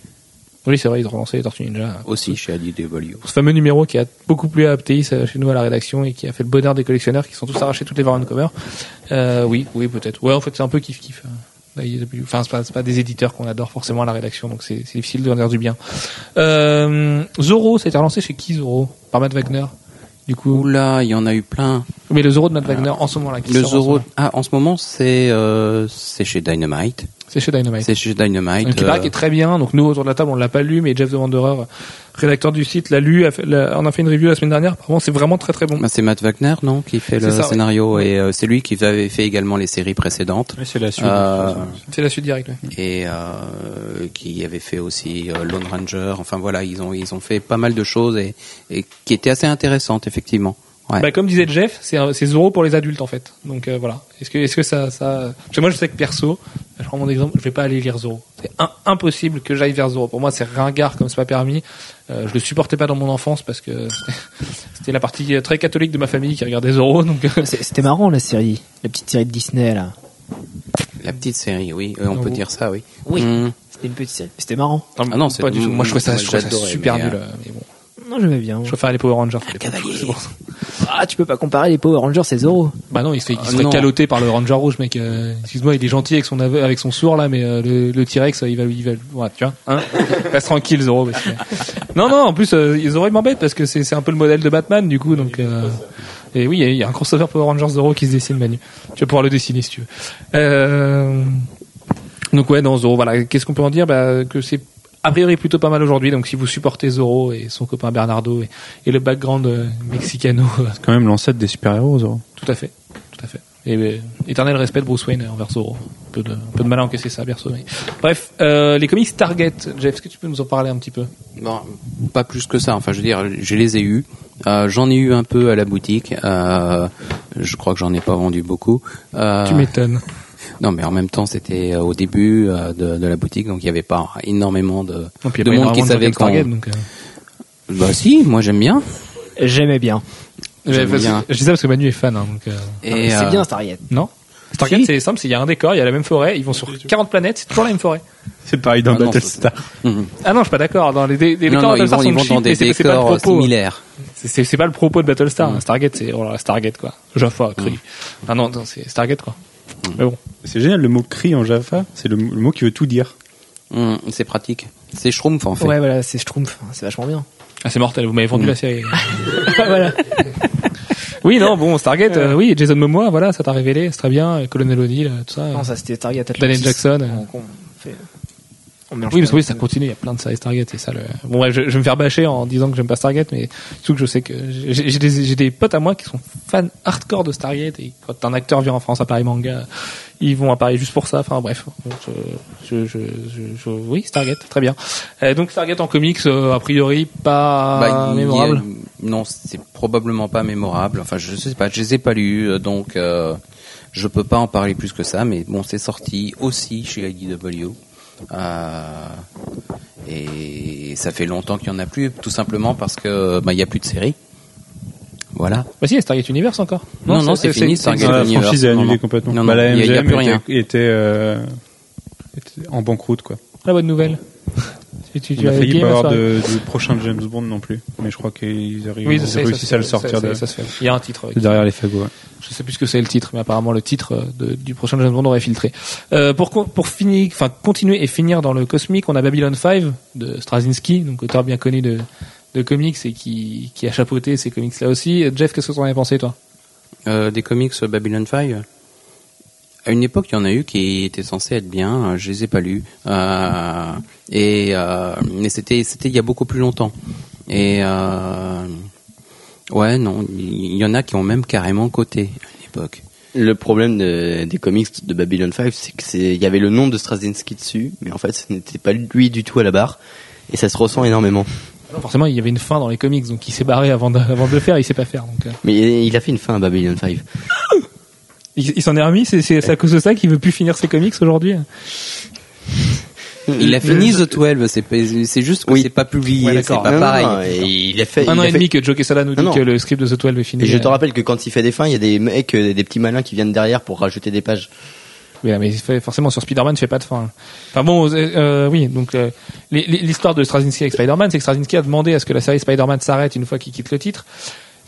Oui, c'est vrai, ils ont relancé les Tortues Ninja. Aussi chez IDW. Ce fameux numéro qui a beaucoup plu à Aptéis euh, chez nous à la rédaction et qui a fait le bonheur des collectionneurs qui sont tous arrachés toutes les variantes cover. Euh, oui, oui, peut-être. Ouais, en fait, c'est un peu kiff kiff. euh, la IDW. Enfin, c'est pas, pas des éditeurs qu'on adore forcément à la rédaction, donc c'est difficile de dire du bien. Euh, Zorro, ça a été relancé chez qui Zorro? Par Matt Wagner? Du coup, Oula, il y en a eu plein. mais le Zorro de Matt Wagner en ce moment-là. qui Le sort en ce Zorro, moment. ah, en ce moment, c'est euh, c'est chez Dynamite. C'est chez Dynamite. C'est chez Dynamite. Donc, euh, qui est très bien. Donc nous autour de la table on l'a pas lu, mais Jeff The Wanderer, rédacteur du site, l'a lu. A fait, l'a- on a fait une review la semaine dernière. Apparemment c'est vraiment très très bon. bah, c'est Matt Wagner, non, qui fait le ouais. scénario et euh, c'est lui qui avait fait également les séries précédentes c'est la suite. Euh. C'est la suite directe. ouais. et euh, qui avait fait aussi euh, Lone Ranger. Enfin voilà, ils ont ils ont fait pas mal de choses et, et qui étaient assez intéressantes effectivement. Ouais. Bah, comme disait Jeff, c'est Zorro pour les adultes en fait. Donc euh, voilà. Est-ce que est-ce que ça ça Parce que moi je sais que perso, je prends mon exemple, je vais pas aller lire Zorro. C'est impossible que j'aille vers Zorro. Pour moi c'est ringard comme c'est pas permis. Euh, je le supportais pas dans mon enfance parce que c'était- la partie très catholique de ma famille qui regardait Zorro. Donc euh, C'était marrant la série, la petite série de Disney là. La petite série, oui, euh, on Non, peut vous- dire ça, oui. Oui. Mm. C'était une petite série. C'était marrant. Ah non, c'est- pas du tout. Moi je trouvais ça, moi, je trouvais ça super mais, nul. mais bon. Non, j'aimais bien. Je préfère les Power Rangers. Pour ça. Ah, tu peux pas comparer les Power Rangers et Zorro. Bah non, il se fait, il se Ah, fait non. caloter par le Ranger rouge, mec. Euh, Excuse-moi, il est gentil avec son aveu- avec son sourd là, mais euh, le, le T-Rex, euh, il va, il va, ouais, tu vois, hein Reste tranquille, Zoro. parce que- Non, non. En plus, euh, Zoro il m'embête parce que c'est, c'est un peu le modèle de Batman, du coup, donc. Euh... Et oui, il y a- il y, a un crossover Power Rangers Zoro qui se dessine, Manu. Tu vas pouvoir le dessiner si tu veux. Euh... Donc ouais, dans Zoro, voilà. Qu'est-ce qu'on peut en dire? Bah que c'est a priori plutôt pas mal aujourd'hui. Donc si vous supportez Zoro et son copain Bernardo et, et le background euh, mexicano. euh, C'est quand même l'ancêtre des super-héros. Zoro. tout à fait, tout à fait. Et euh, éternel respect de Bruce Wayne envers Zorro. Un peu de, un peu de mal à encaisser ça, perso. mais- Bref, euh, les comics Target, Jeff, est-ce que tu peux nous en parler un petit peu? Bon, pas plus que ça. Enfin, je veux dire, je les ai eus. Euh, j'en ai eu un peu à la boutique. Euh, je crois que j'en ai pas vendu beaucoup. Euh, Tu m'étonnes. Non, mais en même temps, c'était euh, au début euh, de, de la boutique, donc il y avait pas énormément de, Non, puis il y de monde qui savait quand. Target, donc. euh, Bah si, moi j'aime bien. J'aimais bien. J'aime bien. Je dis ça parce que Manu est fan, hein, donc. euh, Et c'est euh, bien Stargate. Non Stargate, Si. c'est simple, c'est il y a un décor, il y a la même forêt, ils vont sur 40 planètes, c'est toujours la même forêt. C'est pareil dans Ah Battlestar. mhm. Ah non, je suis pas d'accord. Dans les, les Non, décors non, de ils Battlestar vont, sont ils vont cheap, dans des c'est c'est pas le décors propos. similaires. C'est- C'est c'est pas le propos de Battlestar. hein. Stargate, c'est oh là là, Stargate quoi. Jaffa, cri. Ah non, non, c'est Stargate quoi. Mais bon. C'est génial, le mot cri en Java, c'est le, le mot qui veut tout dire. Mhm, c'est pratique. C'est Schtroumpf en fait. Ouais, voilà, c'est Schtroumpf. C'est vachement bien. Ah, c'est mortel, vous m'avez vendu Mm. la série. voilà. oui, non, bon, Stargate, euh, oui, Jason Momoa, voilà, ça t'a révélé, c'est très bien, Colonel O'Neill, euh, tout ça. Non, ça c'était Stargate Atlantis. Daniel Jackson. euh. Fait- on Oui, parce que oui, ça continue, il y a plein de séries Stargate, c'est ça le... Bon, bref, je, je vais me faire bâcher en disant que j'aime pas Stargate, mais surtout que je sais que j'ai j'ai des, j'ai des potes à moi qui sont fans hardcore de Stargate, et quand un acteur vient en France à Paris Manga, ils vont à Paris juste pour ça, enfin bref. Je, je, je, je- je- oui, Stargate, très bien. Euh, donc Stargate en comics, euh, a priori, pas Bah, a- mémorable. non, c'est probablement pas mémorable. Enfin, je sais pas, je les ai pas lus, euh, donc euh, je peux pas en parler plus que ça. Mais bon, c'est sorti aussi chez IDW. Euh, et ça fait longtemps qu'il y en a plus, tout simplement parce que bah il y a plus de séries. Voilà. Bah si, il y a Stargate Universe encore. Non, non, c'est fini, c'est- Stargate. Non, la Universe, franchise est annulée complètement. Non, bah, non, la il y a- y a MGM plus rien. était, était, euh, était en banqueroute, quoi. La bonne nouvelle. Tu, tu, On a failli pas of avoir de, de prochain James Bond non plus. Mais je crois qu'ils arrivent, Oui, ils réussissent à le sortir de, ça se fait. Il y a un titre. avec- derrière les fagots. ouais. Je sais plus ce que c'est le titre, mais apparemment le titre euh, de- du prochain James Bond aurait filtré. Euh, pour finir, enfin continuer et finir dans le cosmique, on a Babylon 5 de Straczynski, donc auteur bien connu de de comics et qui qui a chapeauté ces comics là aussi. Jeff, qu'est-ce que tu en as pensé toi? Euh, des comics Babylon 5 à une époque, il y en a eu qui étaient censés être bien. euh, Je les ai pas lus. Euh, et euh, mais c'était c'était il y a beaucoup plus longtemps. Et euh, ouais, non, il y en a qui ont même carrément coté à l'époque. Le problème de- des comics de Babylon 5, c'est que c'est, il y avait le nom de Straczynski dessus, mais en fait, ce n'était pas lui du tout à la barre, et ça se ressent énormément. Non, Forcément, il y avait une fin dans les comics, donc il s'est barré avant de, avant de le faire, il sait pas faire. Donc euh, Mais il a fait une fin à Babylon 5. il, il s'en est remis. C'est à cause de ça qu'il veut plus finir ses comics aujourd'hui. Il a fini The 12, c'est juste que Oui. c'est pas publié, Ouais, c'est pas Non, pareil. non, et il a fait. Un an et fait- demi que Joe Quesada nous dit Non, non. que le script de The 12 est fini. Et je te Euh, rappelle que quand il fait des fins, il y a des mecs, euh, des petits malins qui viennent derrière pour rajouter des pages. Oui, mais forcément sur Spider-Man, il fait pas de fin. Enfin bon, euh, euh, oui, donc euh, l'histoire de Straczynski avec Spider-Man, c'est que Straczynski a demandé à ce que la série Spider-Man s'arrête une fois qu'il quitte le titre,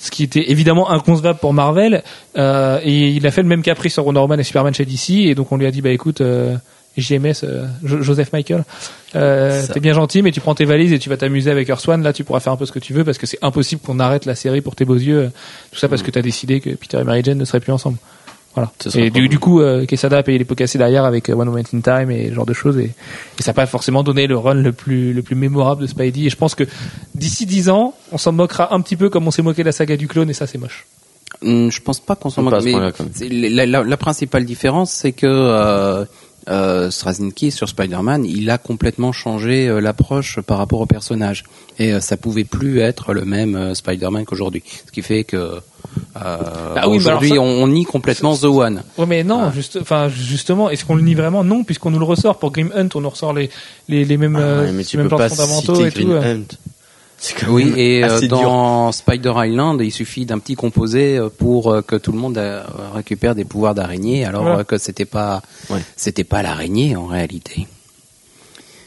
ce qui était évidemment inconcevable pour Marvel, euh, et il a fait le même caprice sur Wonder Woman et Superman chez DC, et donc on lui a dit bah écoute, euh, JMS, euh, Jo- Joseph Michael, euh, t'es bien gentil, mais tu prends tes valises et tu vas t'amuser avec Earth One, là tu pourras faire un peu ce que tu veux parce que c'est impossible qu'on arrête la série pour tes beaux yeux, euh, tout ça parce que t'as décidé que Peter et Mary Jane ne seraient plus ensemble. Voilà. Et du, coup, euh, Quesada a payé les pots cassés derrière avec euh, One Moment in Time et ce genre de choses. Et, et ça n'a pas forcément donné le run le plus, le plus mémorable de Spidey. Et je pense que d'ici 10 ans, on s'en moquera un petit peu comme on s'est moqué de la saga du clone. Et ça, c'est moche. Hum, Je pense pas qu'on s'en moque. ce mais la, la- la principale différence, c'est que euh, euh, Straczynski sur Spider-Man, il a complètement changé euh, l'approche par rapport au personnage, et euh, ça pouvait plus être le même euh, Spider-Man qu'aujourd'hui. Ce qui fait que euh, Ah oui, aujourd'hui, ça- on, on nie complètement The One. Ouais, mais non, juste, enfin, justement, est-ce qu'on le nie vraiment? Non, puisqu'on nous le ressort. Pour Grim Hunt, on nous ressort les, les, les mêmes, Ah ouais, mais les tu mêmes peux plans pas fondamentaux citer et tout. Green euh. Hunt. Oui, même et euh, dur. dans Spider Island, il suffit d'un petit composé euh, pour euh, que tout le monde récupère des pouvoirs d'araignée, alors que c'était pas, Ouais. c'était pas l'araignée en réalité.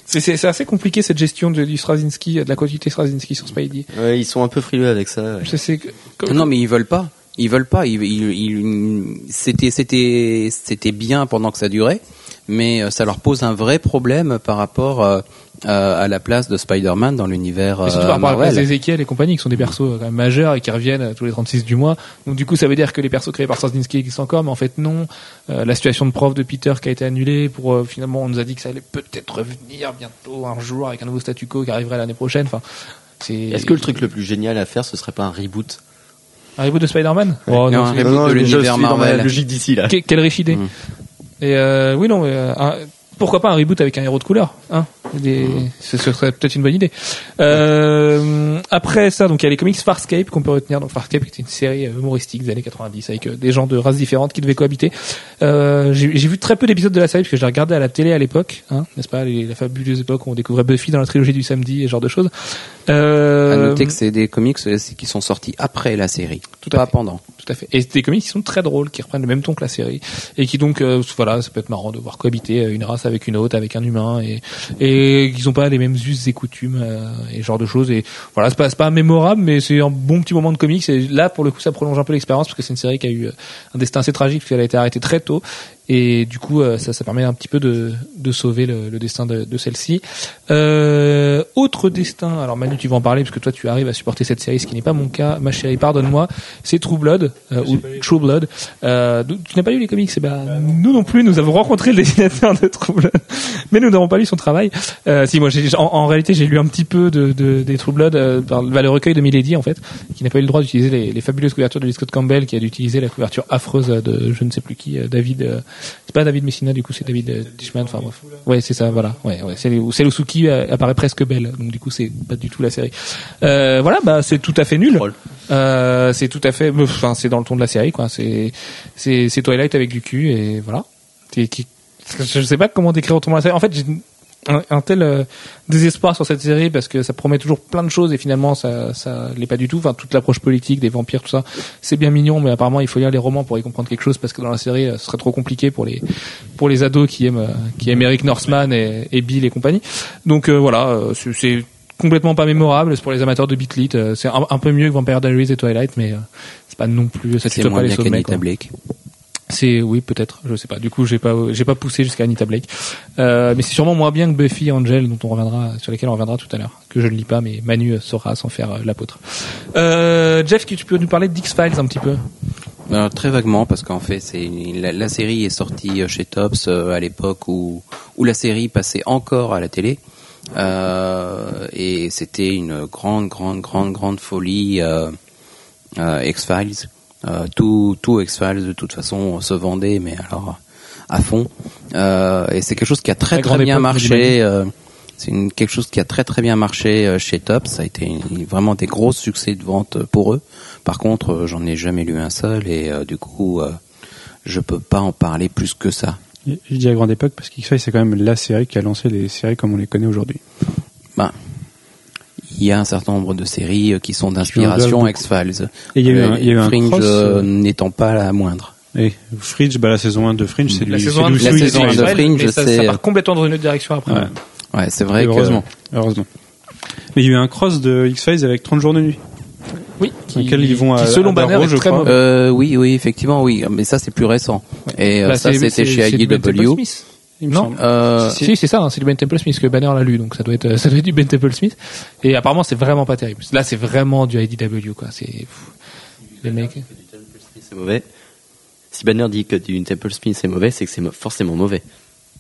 C'est- assez compliqué cette gestion de, du Straczynski, de la quantité Straczynski sur Spidey. Ouais, ils sont un peu frileux avec ça. ouais. Je sais que, comme- Non, mais ils veulent pas. Ils veulent pas. Ils, ils, ils- c'était, c'était, c'était bien pendant que ça durait, mais euh, ça leur pose un vrai problème par rapport euh, euh, à la place de Spider-Man dans l'univers euh, par rapport à la place Marvel. d'Ezekiel et compagnie, qui sont des persos quand même majeurs et qui reviennent tous les 36 du mois. Donc du coup, ça veut dire que les persos créés par Straczynski existent encore, mais en fait non. Euh, la situation de prof de Peter qui a été annulée pour euh, finalement, on nous a dit que ça allait peut-être revenir bientôt un jour avec un nouveau statu quo qui arriverait l'année prochaine. Enfin, c'est. Est-ce que le truc le plus génial à faire, ce serait pas un reboot? Un reboot de Spider-Man? Oh, Non, non, un reboot de je l'univers suis dans ma Marvel. logique d'ici là. Que- quelle riche idée. Mm. Et euh, oui, non, mais, euh, pourquoi pas un reboot avec un héros de couleur hein? Des- Ce serait peut-être une bonne idée. Euh, après ça, donc il y a les comics Farscape qu'on peut retenir. Donc Farscape était une série euh, humoristique des années 90 avec euh, des gens de races différentes qui devaient cohabiter. Euh, J'ai j'ai vu très peu d'épisodes de la série parce que je l'ai regardé à la télé à l'époque, hein, n'est-ce pas les, La fabuleuse époque où on découvrait Buffy dans la trilogie du samedi et ce genre de choses. Euh, À noter que c'est des comics euh, qui sont sortis après la série, Tout à pas fait. pendant. Tout à fait. Et c'est des comics qui sont très drôles, qui reprennent le même ton que la série, et qui donc, voilà, ça peut être marrant de voir cohabiter une race avec une autre, avec un humain, et et qu'ils ont pas les mêmes us et coutumes euh, et genre de choses. Et voilà, c'est pas pas mémorable, mais c'est un bon petit moment de comics. Et là, pour le coup, ça prolonge un peu l'expérience parce que c'est une série qui a eu euh, un destin assez tragique parce qu'elle a été arrêtée très tôt. Et du coup, euh, ça, ça permet un petit peu de, de sauver le, le destin de, de celle-ci. Euh, autre destin, alors Manu, tu vas en parler parce que toi, tu arrives à supporter cette série, ce qui n'est pas mon cas. Ma chérie, pardonne-moi. C'est True Blood euh, ou True Blood. Euh, tu n'as pas lu les comics? Eh ben, nous non plus. Nous avons rencontré le dessinateur de True Blood, mais nous n'avons pas lu son travail. Euh, si moi, j'ai- en, en réalité, j'ai lu un petit peu de, de des True Blood euh, par bah, le recueil de Milady en fait, qui n'a pas eu le droit d'utiliser les, les fabuleuses couvertures de Lee Scott Campbell, qui a dû utiliser la couverture affreuse de je ne sais plus qui, euh, David. Euh, c'est pas David Messina, du coup, c'est David euh, Dishman. Enfin bref. Ouais, c'est ça. Voilà. Ouais, ouais. C'est où c'est Suki euh, apparaît presque belle. Donc du coup, c'est pas du tout la série. Euh, voilà, bah c'est tout à fait nul. Euh, c'est tout à fait. Enfin, c'est dans le ton de la série, quoi. C'est c'est Twilight avec du cul et voilà. Je sais pas comment décrire autrement la série. En fait, j'ai- un, tel euh, désespoir sur cette série parce que ça promet toujours plein de choses et finalement ça ça l'est pas du tout. Enfin toute l'approche politique des vampires tout ça, c'est bien mignon mais apparemment il faut lire les romans pour y comprendre quelque chose parce que dans la série euh, ce serait trop compliqué pour les pour les ados qui aiment euh, qui aiment Eric Northman et, et Bill et compagnie. Donc euh, voilà, euh, c'est- complètement pas mémorable. C'est pour les amateurs de Beatlit. euh, c'est un, un peu mieux que Vampire Diaries et Twilight mais euh, c'est pas non plus ça C'est moins pas les sommets. C'est oui peut-être, je sais pas. Du coup j'ai pas j'ai pas poussé jusqu'à Anita Blake, euh, mais c'est sûrement moins bien que Buffy Angel dont on reviendra sur lesquels on reviendra tout à l'heure. Que je ne lis pas, mais Manu saura s'en faire euh, l'apôtre. Euh, Jeff, tu peux nous parler d'X Files un petit peu? Très vaguement, parce qu'en fait, c'est la, la série est sortie chez Tops à l'époque où où la série passait encore à la télé, et c'était une grande, grande, grande, grande folie euh, euh, tout tout X Files de toute façon se vendait, mais alors à fond. Euh, et c'est quelque chose qui a très très bien époque, marché. euh, c'est quelque chose qui a très très bien marché euh, chez Top. Ça a été une- vraiment des gros succès de vente pour eux. Par contre, j'en ai jamais lu un seul et euh, du coup, euh, je peux pas en parler plus que ça. Je dis à grande époque parce qu'X-Files c'est quand même la série qui a lancé les séries comme on les connaît aujourd'hui. Ben, il y a un certain nombre de séries euh, qui sont d'inspiration. X-Files. Et il y a eu un, il y a eu un Fringe cross. euh, n'étant pas la moindre. et Fringe, bah, la saison 1 de Fringe, c'est La lui. saison c'est 1 Louis la saison Louis un de Louis. Fringe, ça, ça part complètement dans une autre direction après. Ouais. Ouais, c'est vrai que heureusement, heureusement. Mais il y a eu un cross de X-Files avec 30 jours de nuit. Oui, qui, Lequel ils vont à- qui, selon à Banner Barrow, est je très crois. Euh, oui, oui, effectivement, oui. Mais ça, c'est plus récent. Et euh, Bah, ça, c'était c'est- chez IDW. Smith. Il me Non. semble. Euh, Si, c'est ça, hein, c'est du Ben Temple Smith que Banner l'a lu, donc ça doit être, ça doit être du Ben Temple Smith. Et apparemment, c'est vraiment pas terrible. Là, c'est vraiment du IDW, quoi. C'est, les mecs. C'est mauvais. Si Banner dit que du Temple Spin c'est mauvais, c'est que c'est forcément mauvais.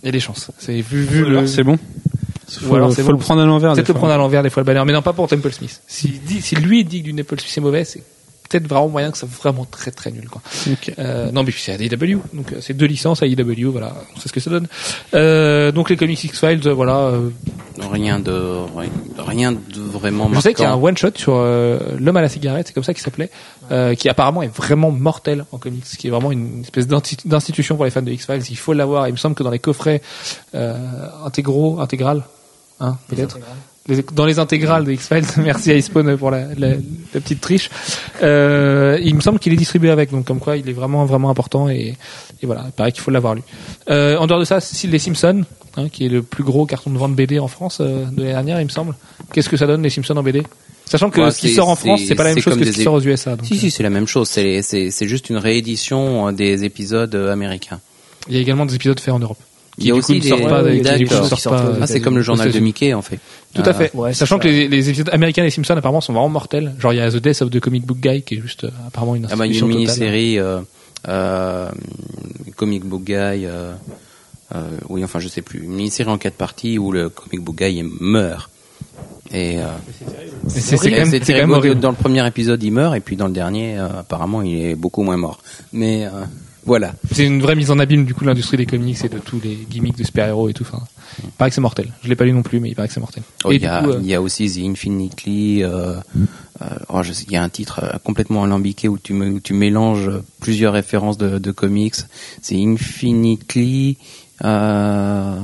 Il y a des chances. C'est vu, vu le, c'est bon. Ou Faut, alors faut bon. le prendre à l'envers. peut-être le prendre à l'envers des fois le Banner, mais non pas pour Temple Smith. Si, dit, si lui dit que du Temple Smith c'est mauvais, c'est peut-être vraiment moyen que c'est vraiment très très nul, quoi. Ok. Euh, non, mais puis c'est ADW, donc euh, c'est deux licences ADW, voilà, on sait ce que ça donne. Euh, donc les comics X-Files, euh, voilà. euh, rien de rien de vraiment je sais qu'il y a un marquant. one shot sur euh, l'homme à la cigarette, c'est comme ça qu'il s'appelait, euh, qui apparemment est vraiment mortel en comics, qui est vraiment une espèce d'insti- d'institution pour les fans de X-Files. Il faut l'avoir. Il me semble que dans les coffrets euh, intégraux, intégral, hein, peut-être. Dans les intégrales de X-Files, merci à Icepawn pour la, la, la petite triche. Euh, il me semble qu'il est distribué avec, donc comme quoi il est vraiment vraiment important et, et voilà, il paraît qu'il faut l'avoir lu. Euh, en dehors de ça, c'est les Simpsons, hein, qui est le plus gros carton de vente BD en France euh, de l'année dernière, il me semble. Qu'est-ce que ça donne les Simpsons en BD Sachant que Ouais, ce qui sort en France, c'est- pas la même chose que ce des qui sort aux USA. Donc, Si si, c'est la même chose. C'est c'est c'est juste une réédition euh, des épisodes euh, américains. euh, Il y a également des épisodes faits en Europe. Qui, du coup, ne sortent pas, euh, Ah, c'est comme le journal de Mickey en fait. Tout à fait. ouais, c'est Sachant que les, épisodes américains des Simpsons apparemment sont vraiment mortels. Genre il y a The Death of the Comic Book Guy qui est juste euh, apparemment une Ah bah, il y a institution une totale. mini-série euh, euh, Comic Book Guy. Euh, euh, oui, enfin, je sais plus. Une mini-série en quatre parties où le Comic Book Guy meurt. Et euh, C'est horrible. Dans le premier épisode, il meurt, et puis dans le dernier, euh, apparemment, il est beaucoup moins mort. Mais euh, voilà. C'est une vraie mise en abîme du coup de l'industrie des comics et de tous les gimmicks de super-héros et tout. Enfin, il paraît que c'est mortel. Je l'ai pas lu non plus, mais il paraît que c'est mortel. Oh, il, y a, coup, euh, il y a aussi The Infinitely. Euh, euh, oh, je sais, il y a un titre euh, complètement alambiqué où tu, me- où tu mélanges plusieurs références de, de comics. C'est Infinitely euh,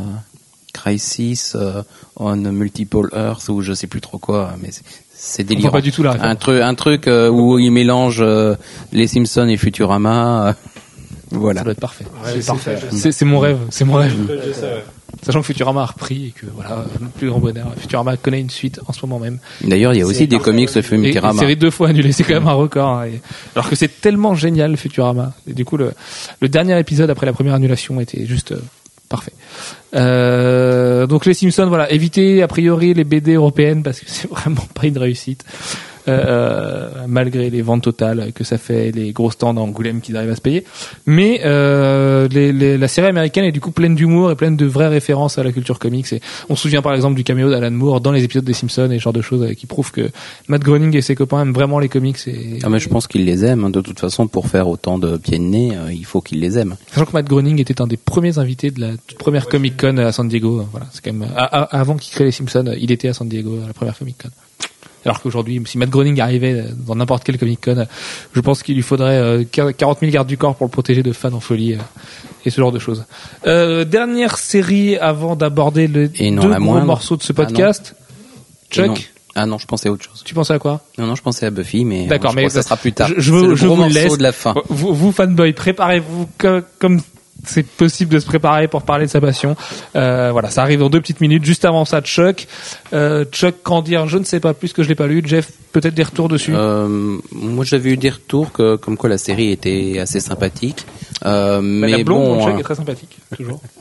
Crisis euh, on Multiple Earth ou je sais plus trop quoi, mais c'est- délirant. pas du tout la Un truc, un truc euh, où il mélange euh, les Simpsons et Futurama. Voilà. Ça doit être parfait. c'est parfait. C'est c'est mon rêve, c'est mon rêve. Sachant que Futurama a repris et que voilà, le plus grand bonheur. Futurama connaît une suite en ce moment même. D'ailleurs, il y a aussi des comics de Futurama. série deux fois annulée, c'est quand même un record. hein. Et- alors que c'est tellement génial Futurama. Et du coup, le, le dernier épisode après la première annulation était juste euh, parfait. Euh, donc les Simpsons, voilà, évitez a priori les BD européennes parce que c'est vraiment pas une réussite. Euh, euh, malgré les ventes totales que ça fait, les gros stands à Angoulême qu'ils arrivent à se payer. Mais euh, les- les- la série américaine est du coup pleine d'humour et pleine de vraies références à la culture comics. Et on se souvient par exemple du caméo d'Alan Moore dans les épisodes des Simpsons et ce genre de choses euh, qui prouvent que Matt Groening et ses copains aiment vraiment les comics. Et... Ah mais je pense qu'ils les aiment. hein. De toute façon, pour faire autant de pieds de nez, euh, il faut qu'ils les aiment. Sachant que Matt Groening était un des premiers invités de la toute première Comic Con à San Diego. Voilà, c'est quand même à- à- avant qu'il crée les Simpsons, il était à San Diego à la première Comic Con. Alors qu'aujourd'hui, si Matt Groening arrivait dans n'importe quel Comic Con, je pense qu'il lui faudrait euh, 40 000 gardes du corps pour le protéger de fans en folie euh, et ce genre de choses. Euh, dernière série avant d'aborder le Et non deux la gros moindre. morceaux de ce Ah podcast. Chuck, Ah non, je pensais à autre chose. tu pensais à quoi? Non, non, je pensais à Buffy, mais D'accord, mais ça sera plus tard. je- je le je gros vous laisse. de la fin. Vous, vous fanboy, préparez-vous co- comme c'est possible de se préparer pour parler de sa passion. Euh, voilà, ça arrive dans deux petites minutes. Juste avant ça, Chuck. Euh, Chuck, quand dire, je ne sais pas plus que je l'ai pas lu. Jeff, peut-être des retours dessus. Euh, moi, j'avais eu des retours que, comme quoi la série était assez sympathique. Euh, mais la blonde bon, Chuck euh, est très sympathique, toujours.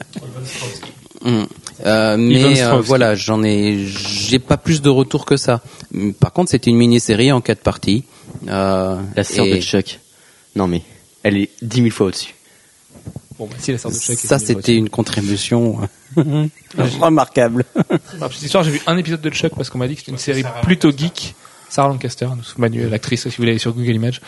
Euh, Ivan mais euh, voilà, j'en ai, j'ai pas plus de retours que ça. Par contre, c'était une mini-série en quatre parties. Euh, La sœur et de Chuck. Non mais, elle est dix mille fois au-dessus. Bon, bah, si la sœur de Chuck. Ça, c'était moi une contribution remarquable. aussi. Alors, cette histoire, j'ai vu un épisode de Chuck parce qu'on m'a dit que c'était une série plutôt geek. Sarah Lancaster, nous l'actrice, si vous l'avez sur Google Images.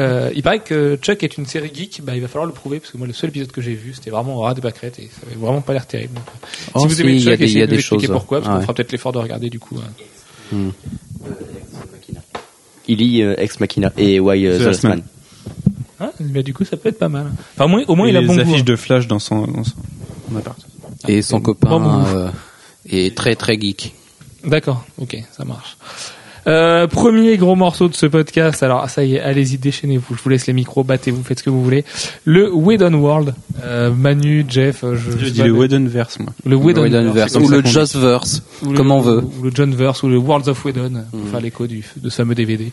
Euh, il paraît que Chuck est une série geek, bah, il va falloir le prouver, parce que moi, le seul épisode que j'ai vu, c'était vraiment au ras des pâquerettes, et ça avait vraiment pas l'air terrible. Donc, euh, Oh, si vous si, aimez il y a Chuck, des- il y essayez a de expliquer choses. pourquoi, parce Ah qu'on ouais. fera peut-être l'effort de regarder, du coup. hein. Il lit euh, Ex Machina et Why euh, The The Last Last Man. Hein mais du coup, ça peut être pas mal. Enfin, au moins, au moins Et il a bon goût. affiches hein. de Flash dans son, dans son appart. Et son copain Bon, euh, est très très geek. D'accord, ok, ça marche. Euh, premier gros morceau de ce podcast. Alors ça y est, allez-y, déchaînez-vous. Je vous laisse les micros, battez-vous, faites ce que vous voulez. Le Whedon World. Euh, Manu, Jeff, je, Je je dis le pas, Whedonverse, moi. le Whedon comme ou le ou le- comme on veut. ou le Johnverse ou le Worlds of Whedon, pour faire l'écho du de ce fameux DVD.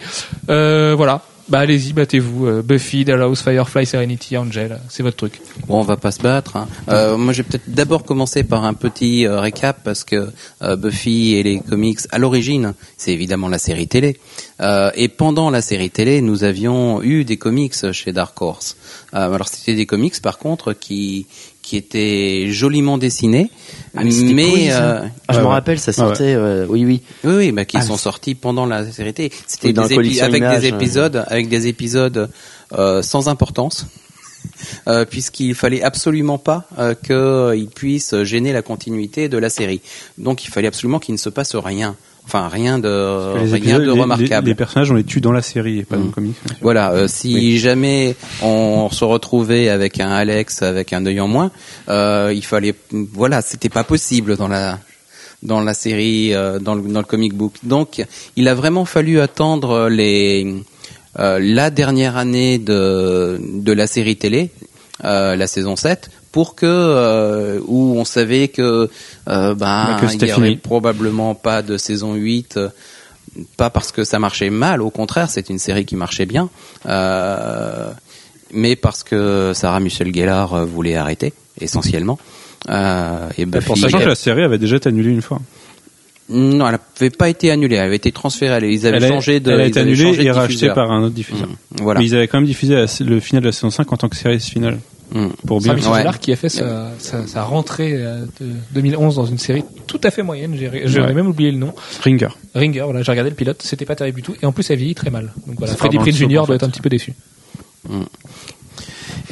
Euh, voilà. Bah allez-y, battez-vous. Euh, Buffy, Dallas, Firefly, Serenity, Angel, c'est votre truc. Bon, on va pas se battre. hein. Euh, moi, je vais peut-être d'abord commencer par un petit euh, récap parce que euh, Buffy et les comics, à l'origine, c'est évidemment la série télé. Euh, et pendant la série télé, nous avions eu des comics chez Dark Horse. Euh, alors, c'était des comics, par contre, qui qui étaient joliment dessinés, Ah, mais euh, Ah, je Ouais, me ouais. rappelle, ça Ah, ouais. sortait, euh, oui, oui. oui, oui, bah, qui Ah, sont sortis pendant la série télé. C'était des épi- avec Images, des hein. épisodes, avec des épisodes euh, sans importance. Euh, puisqu'il fallait absolument pas euh, qu'ils puissent gêner la continuité de la série. Donc il fallait absolument qu'il ne se passe rien. Enfin, rien de, rien épisodes, de les, remarquable. les personnages, on les tue dans la série et pas dans le Mm. comics. bien sûr. Voilà, euh, si jamais on se retrouvait avec un Alex avec un œil en moins, euh, il fallait, voilà, c'était pas possible dans la dans la série, euh, dans, le, dans le comic book. Donc, il a vraiment fallu attendre les euh, la dernière année de de la série télé, la saison 7 pour que euh, où on savait que euh, ben Bah, que il c'était y aurait probablement pas de saison 8 euh, pas parce que ça marchait mal, au contraire, c'est une série qui marchait bien, euh, mais parce que Sarah Michelle Gellar voulait arrêter, essentiellement. Euh, et Buffy, Pour sachant que la série avait déjà été annulée une fois. non, elle n'avait pas été annulée, elle avait été transférée. Ils avaient elle a, changé de. elle a été annulée et rachetée par un autre diffuseur. Mm, voilà. Mais ils avaient quand même diffusé la- le final de la saison 5 en tant que série finale. Mm. Pour bien. Michelle Ouais. Gellar qui a fait sa, sa, sa rentrée euh, de 2011 dans une série tout à fait moyenne. J'ai Ouais. même oublié le nom. Ringer. Ringer, voilà, j'ai regardé le pilote, c'était pas terrible du tout, et en plus elle vieillit très mal. Donc voilà, le Prinze Jr. doit être un petit peu déçu.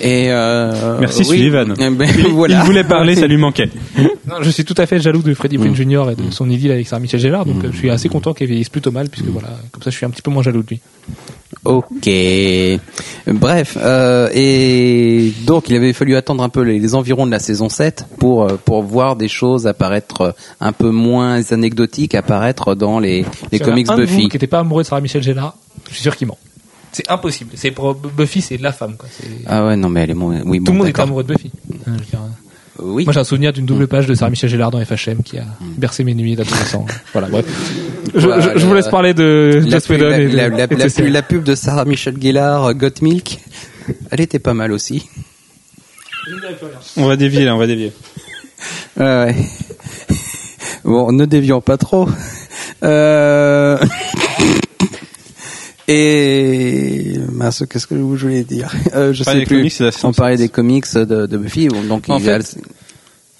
Et euh, Merci oui, Sullivan. eh ben, Il, voilà. il voulait parler, ça lui manquait. Non, je suis tout à fait jaloux de Freddie Prinze Mm. Jr. et de son idylle avec Sarah Michelle Gellar, donc euh, je suis assez content qu'elle vieillisse plutôt mal, puisque voilà, comme ça je suis un petit peu moins jaloux de lui. Ok. Bref, euh, et donc il avait fallu attendre un peu les, les environs de la saison 7 pour euh, pour voir des choses apparaître euh, un peu moins anecdotiques apparaître dans les les comics un de vous Buffy. qui n'était pas amoureux de Sarah Michelle Gellar, je suis sûr qu'il ment. C'est impossible. C'est pour Buffy, c'est la femme. Quoi. Ah ouais, non mais elle est mo- oui Tout bon, le monde d'accord. amoureux de Buffy. Veux dire, Oui. Moi j'ai un souvenir d'une double page de Sarah Michelle Gellar dans FHM qui a bercé mes nuits d'adolescent. voilà, bref. Je, Voilà, je- je vous le- laisse parler de la, Joss pub, Whedon la, et de- la- la- et de la ses pub- séries. la pub de Sarah Michelle Gellar, euh, Got Milk, elle était pas mal aussi. On va dévier là, on va dévier. Ouais. Bon, ne dévions pas trop. Euh... Et mince, qu'est-ce que je voulais dire? Euh, Je sais des plus. comics, On parlait des comics de, de Buffy, donc En il y a- fait, Ce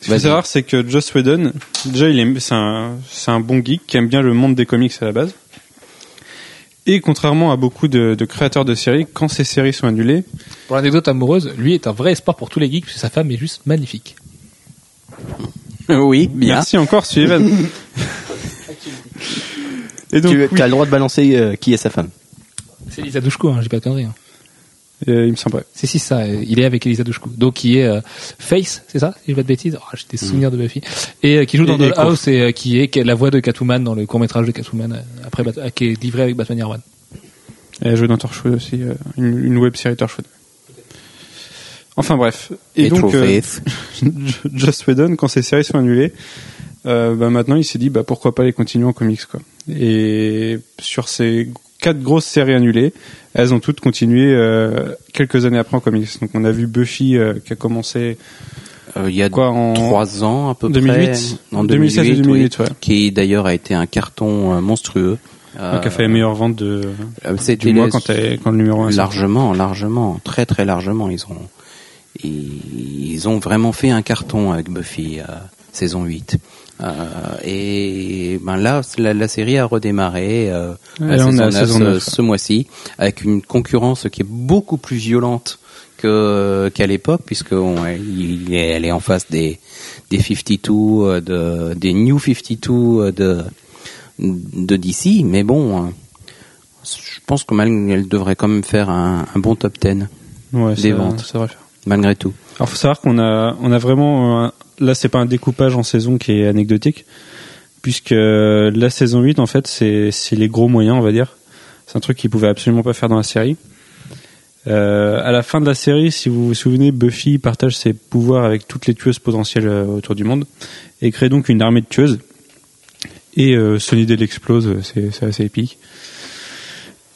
qu'il faut savoir, c'est que Joss Whedon, déjà, il est, c'est un, c'est un bon geek qui aime bien le monde des comics à la base. Et contrairement à beaucoup de, de créateurs de séries, quand ces séries sont annulées, Pour l'anecdote amoureuse, lui est un vrai espoir pour tous les geeks, puisque sa femme est juste magnifique. oui, bien. merci encore Sullivan. Et donc, tu oui, as le droit de balancer euh, qui est sa femme. C'est Elisa Dushku, hein, j'ai pas de conneries. Hein. euh, il me semble. C'est si ça, euh, il est avec Elisa Dushku. Donc qui est euh, Face, c'est ça Si je dis pas de bêtises? Oh, j'ai des souvenirs de Buffy. Et euh, qui joue dans Et- et Dollhouse et euh, qui est la voix de Catwoman dans le court métrage de Catwoman euh, après Bat- euh, qui est livré avec Batman Year One. Elle a joué dans Torchwood aussi, euh, une, une web série Torchwood. Enfin bref. Et, Et donc, euh. Joss Whedon, quand ces séries sont annulées, euh, bah maintenant il s'est dit bah pourquoi pas les continuer en comics quoi. Et sur ces quatre grosses séries annulées, elles ont toutes continué euh, quelques années après en comics. Donc on a vu Buffy euh, qui a commencé Euh, il y a quoi en trois ans à peu 2008, près. En 2007 2008, et 2008, oui, ouais. Qui d'ailleurs a été un carton monstrueux. Donc, qui a fait les meilleures ventes de, du mois quand, le numéro 1 largement, largement, très très largement. Ils ont, ils, ils ont vraiment fait un carton avec Buffy saison 8. Euh, et ben là, la, la série a redémarré euh, on à saison 9 saison ce, 9. ce mois-ci avec une concurrence qui est beaucoup plus violente que qu'à l'époque puisque on- il est- elle est en face des des 52 euh, de des New 52 de de DC mais bon euh, je pense que malgré elle devrait quand même faire un, un bon top 10 ouais, des ventes. ça devrait faire. Malgré tout Alors faut savoir qu'on a on a vraiment là c'est pas un découpage en saison qui est anecdotique puisque la saison 8 en fait c'est c'est les gros moyens on va dire. C'est un truc qu'ils pouvaient absolument pas faire dans la série. Euh, à la fin de la série, si vous vous souvenez, Buffy partage ses pouvoirs avec toutes les tueuses potentielles euh, autour du monde et crée donc une armée de tueuses. Et euh, Sunnydale explose, euh, c'est assez épique.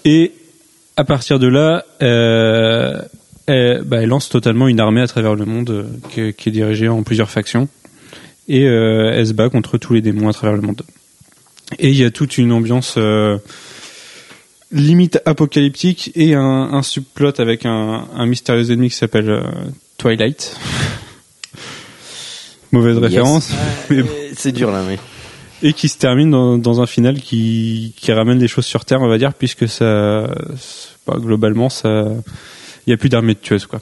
Et à partir de là, euh, elle, bah, elle lance totalement une armée à travers le monde euh, qui, qui est dirigée en plusieurs factions et euh, elle se bat contre tous les démons à travers le monde. Et il y a toute une ambiance euh, limite apocalyptique et un, un subplot avec un, un mystérieux ennemi qui s'appelle euh, Twilight. Mauvaise Yes. référence. Mais bon. C'est dur là, oui. Et qui se termine dans, dans un final qui, qui ramène les choses sur Terre, on va dire, puisque ça, bah, globalement, ça, il y a plus d'armée de tueuses, quoi.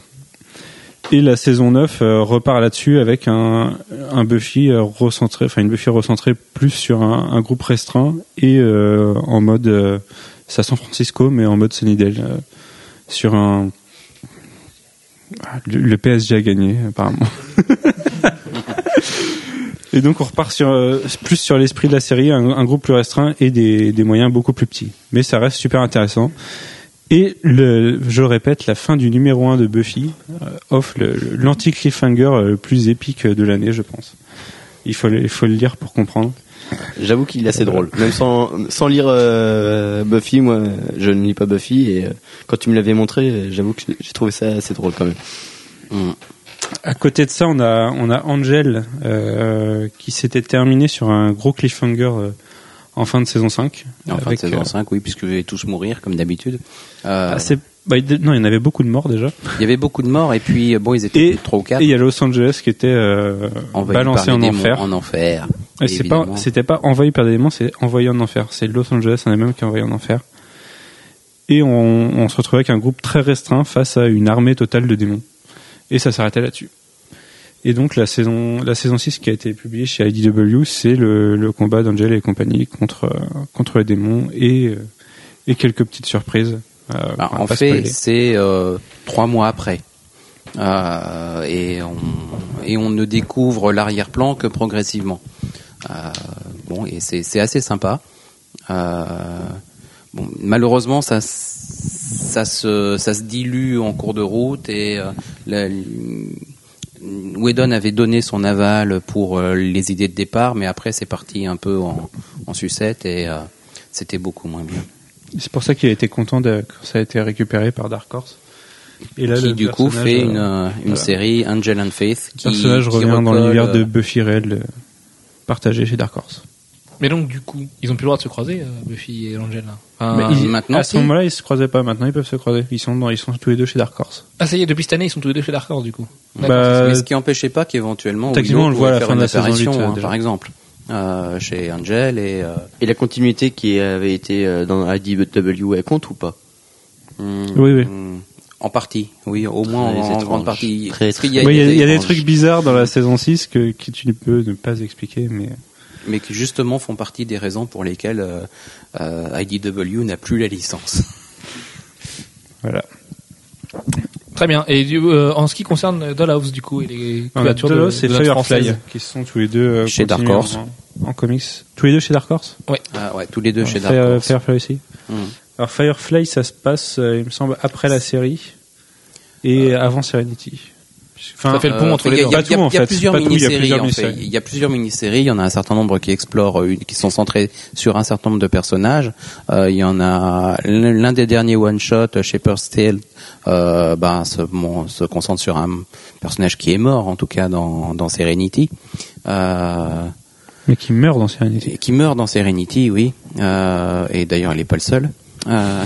Et la saison 9 euh, repart là-dessus avec un, Buffy euh, recentré, enfin une Buffy recentrée plus sur un, groupe restreint et euh, en mode, euh, c'est à San Francisco, mais en mode Sunnydale, sur un, Ah, le, le PSG a gagné apparemment. Et donc on repart sur plus sur l'esprit de la série, un, groupe plus restreint et des moyens beaucoup plus petits. Mais ça reste super intéressant. Et le, je répète, la fin du numéro 1 de Buffy euh, offre l'anti-cliffhanger euh, le plus épique de l'année, je pense. Il faut, le- il faut le lire pour comprendre. J'avoue qu'il est assez drôle. Même sans, sans lire euh, Buffy, moi, je ne lis pas Buffy et euh, quand tu me l'avais montré, j'avoue que j'ai trouvé ça assez drôle quand même. Mm. À côté de ça, on a, on a Angel euh, qui s'était terminé sur un gros cliffhanger en fin de saison 5. En fin de saison euh, 5, oui, puisque vous allez tous mourir, comme d'habitude. Euh, ah, bah, non, il y en avait beaucoup de morts déjà. il y avait beaucoup de morts, et puis, euh, bon, ils étaient Et- ou quatre. Et il y a Los Angeles qui était euh, balancé en enfer. En enfer. C'est pas, c'était pas envahi par des démons, c'est envoyé en enfer. C'est Los Angeles en même qui est envoyé en enfer. Et on, on se retrouvait avec un groupe très restreint face à une armée totale de démons. Et ça s'arrêtait là-dessus. Et donc la saison, la saison 6 qui a été publiée chez IDW, c'est le, le combat d'Angel et compagnie contre, contre les démons et, euh, et quelques petites surprises. Euh, Bah, en fait, c'est euh, trois mois après. Euh, et, on, et on ne découvre l'arrière-plan que progressivement. Bon, et c'est c'est assez sympa. Bon, malheureusement, ça, ça, se, ça se dilue en cours de route et la- Whedon avait donné son aval pour euh, les idées de départ, mais après c'est parti un peu en, en sucette et euh, c'était beaucoup moins bien. C'est pour ça qu'il a été content de, quand ça a été récupéré par Dark Horse. Et là, qui le du coup personnage, fait euh, une, euh, une voilà. série Angel and Faith Le qui, personnage qui revient dans l'univers de Buffy euh, partagé chez Dark Horse. Mais donc, du coup, ils ont plus le droit de se croiser, euh, Buffy et Angel. là. Enfin, Mais ils- Ah, maintenant, à ce si. moment-là, ils se croisaient pas. Maintenant, ils peuvent se croiser. Ils sont, dans, ils sont tous les deux chez Dark Horse. Ah, ça y est, depuis cette année, ils sont tous les deux chez Dark Horse, du coup. Bah, mais ce qui empêchait pas qu'éventuellement techniquement, on le voit à la fin de faire la une saison apparition, 8, hein, déjà. par exemple euh, chez Angel et euh, Et la continuité qui avait été euh, dans IDW, elle compte ou pas? Hum, Oui, oui. hum, en partie oui au moins Très en, étrange. grande partie Très, Parce qu'il Oui, Il y a, il y a des étranges. trucs bizarres dans la saison 6 que, que tu ne peux ne pas expliquer, mais mais qui justement font partie des raisons pour lesquelles euh, euh, IDW n'a plus la licence. Voilà. Très bien. Et euh, en ce qui concerne Dollhouse, du coup, et les couvertures de, Dollhouse et de notre Firefly qui sont tous les deux euh, Chez Dark Horse. en, en comics. Tous les deux chez Dark Horse? Ah ouais, tous les deux chez Dark Horse. Firefly aussi. Mhm. Alors Firefly, ça se passe, euh, il me semble, après la série et avant Serenity. Enfin, Ça fait le pont Euh, entre il y les a- deux. il y a- Pas il y a- tout, en il y a fait. plusieurs mini-séries. en fait. Il y a plusieurs mini-séries. Il y en a un certain nombre qui explorent, une- qui sont centrés sur un certain nombre de personnages. Euh, il y en a l'un des derniers one-shot, Shepherd's Tale, euh, ben, se, bon, se concentre sur un personnage qui est mort, en tout cas dans, dans Serenity. Euh, mais qui meurt dans Serenity. qui meurt dans Serenity, oui. Euh, et d'ailleurs, il n'est pas le seul. Euh,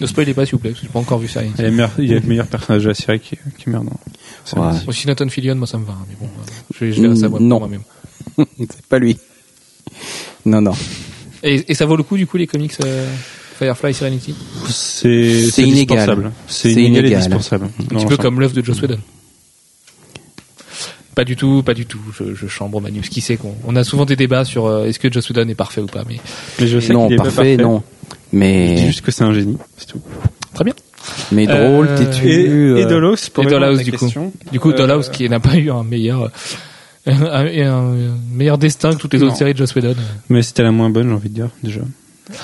Ne spoilez pas, s'il vous plaît, parce que j'ai pas encore vu ça. Il y a le meilleur, il y a le meilleur personnage de la série qui, qui meurt dans Serenity. Aussi Nathan Fillion, moi, ça me va. hein, Mais bon, euh, je vais, je vais savoir Non. moi-même. c'est pas lui. Non, non. Et, et ça vaut le coup, du coup, les comics euh, Firefly Serenity? C'est C'est c'est inégal. indispensable. C'est C'est inégal et inégal. indispensable. Un petit peu comme l'œuvre de Joss Whedon. Pas du tout, pas du tout. Je, je chambre Manu. Qui sait qu'on on a souvent des débats sur euh, est-ce que Joss Whedon est parfait ou pas. Mais Mais je sais non, qu'il est pas parfait, non. Je dis Mais, juste que c'est un génie, c'est tout. très bien. mais drôle, Euh, têtu. Et, et euh, Dollhouse, pour et Dollhouse, du coup. question, Du coup, euh, Dollhouse qui n'a pas eu un meilleur, un, meilleur destin que toutes les Non. autres séries de Joss Whedon. Mais c'était la moins bonne, j'ai envie de dire, déjà.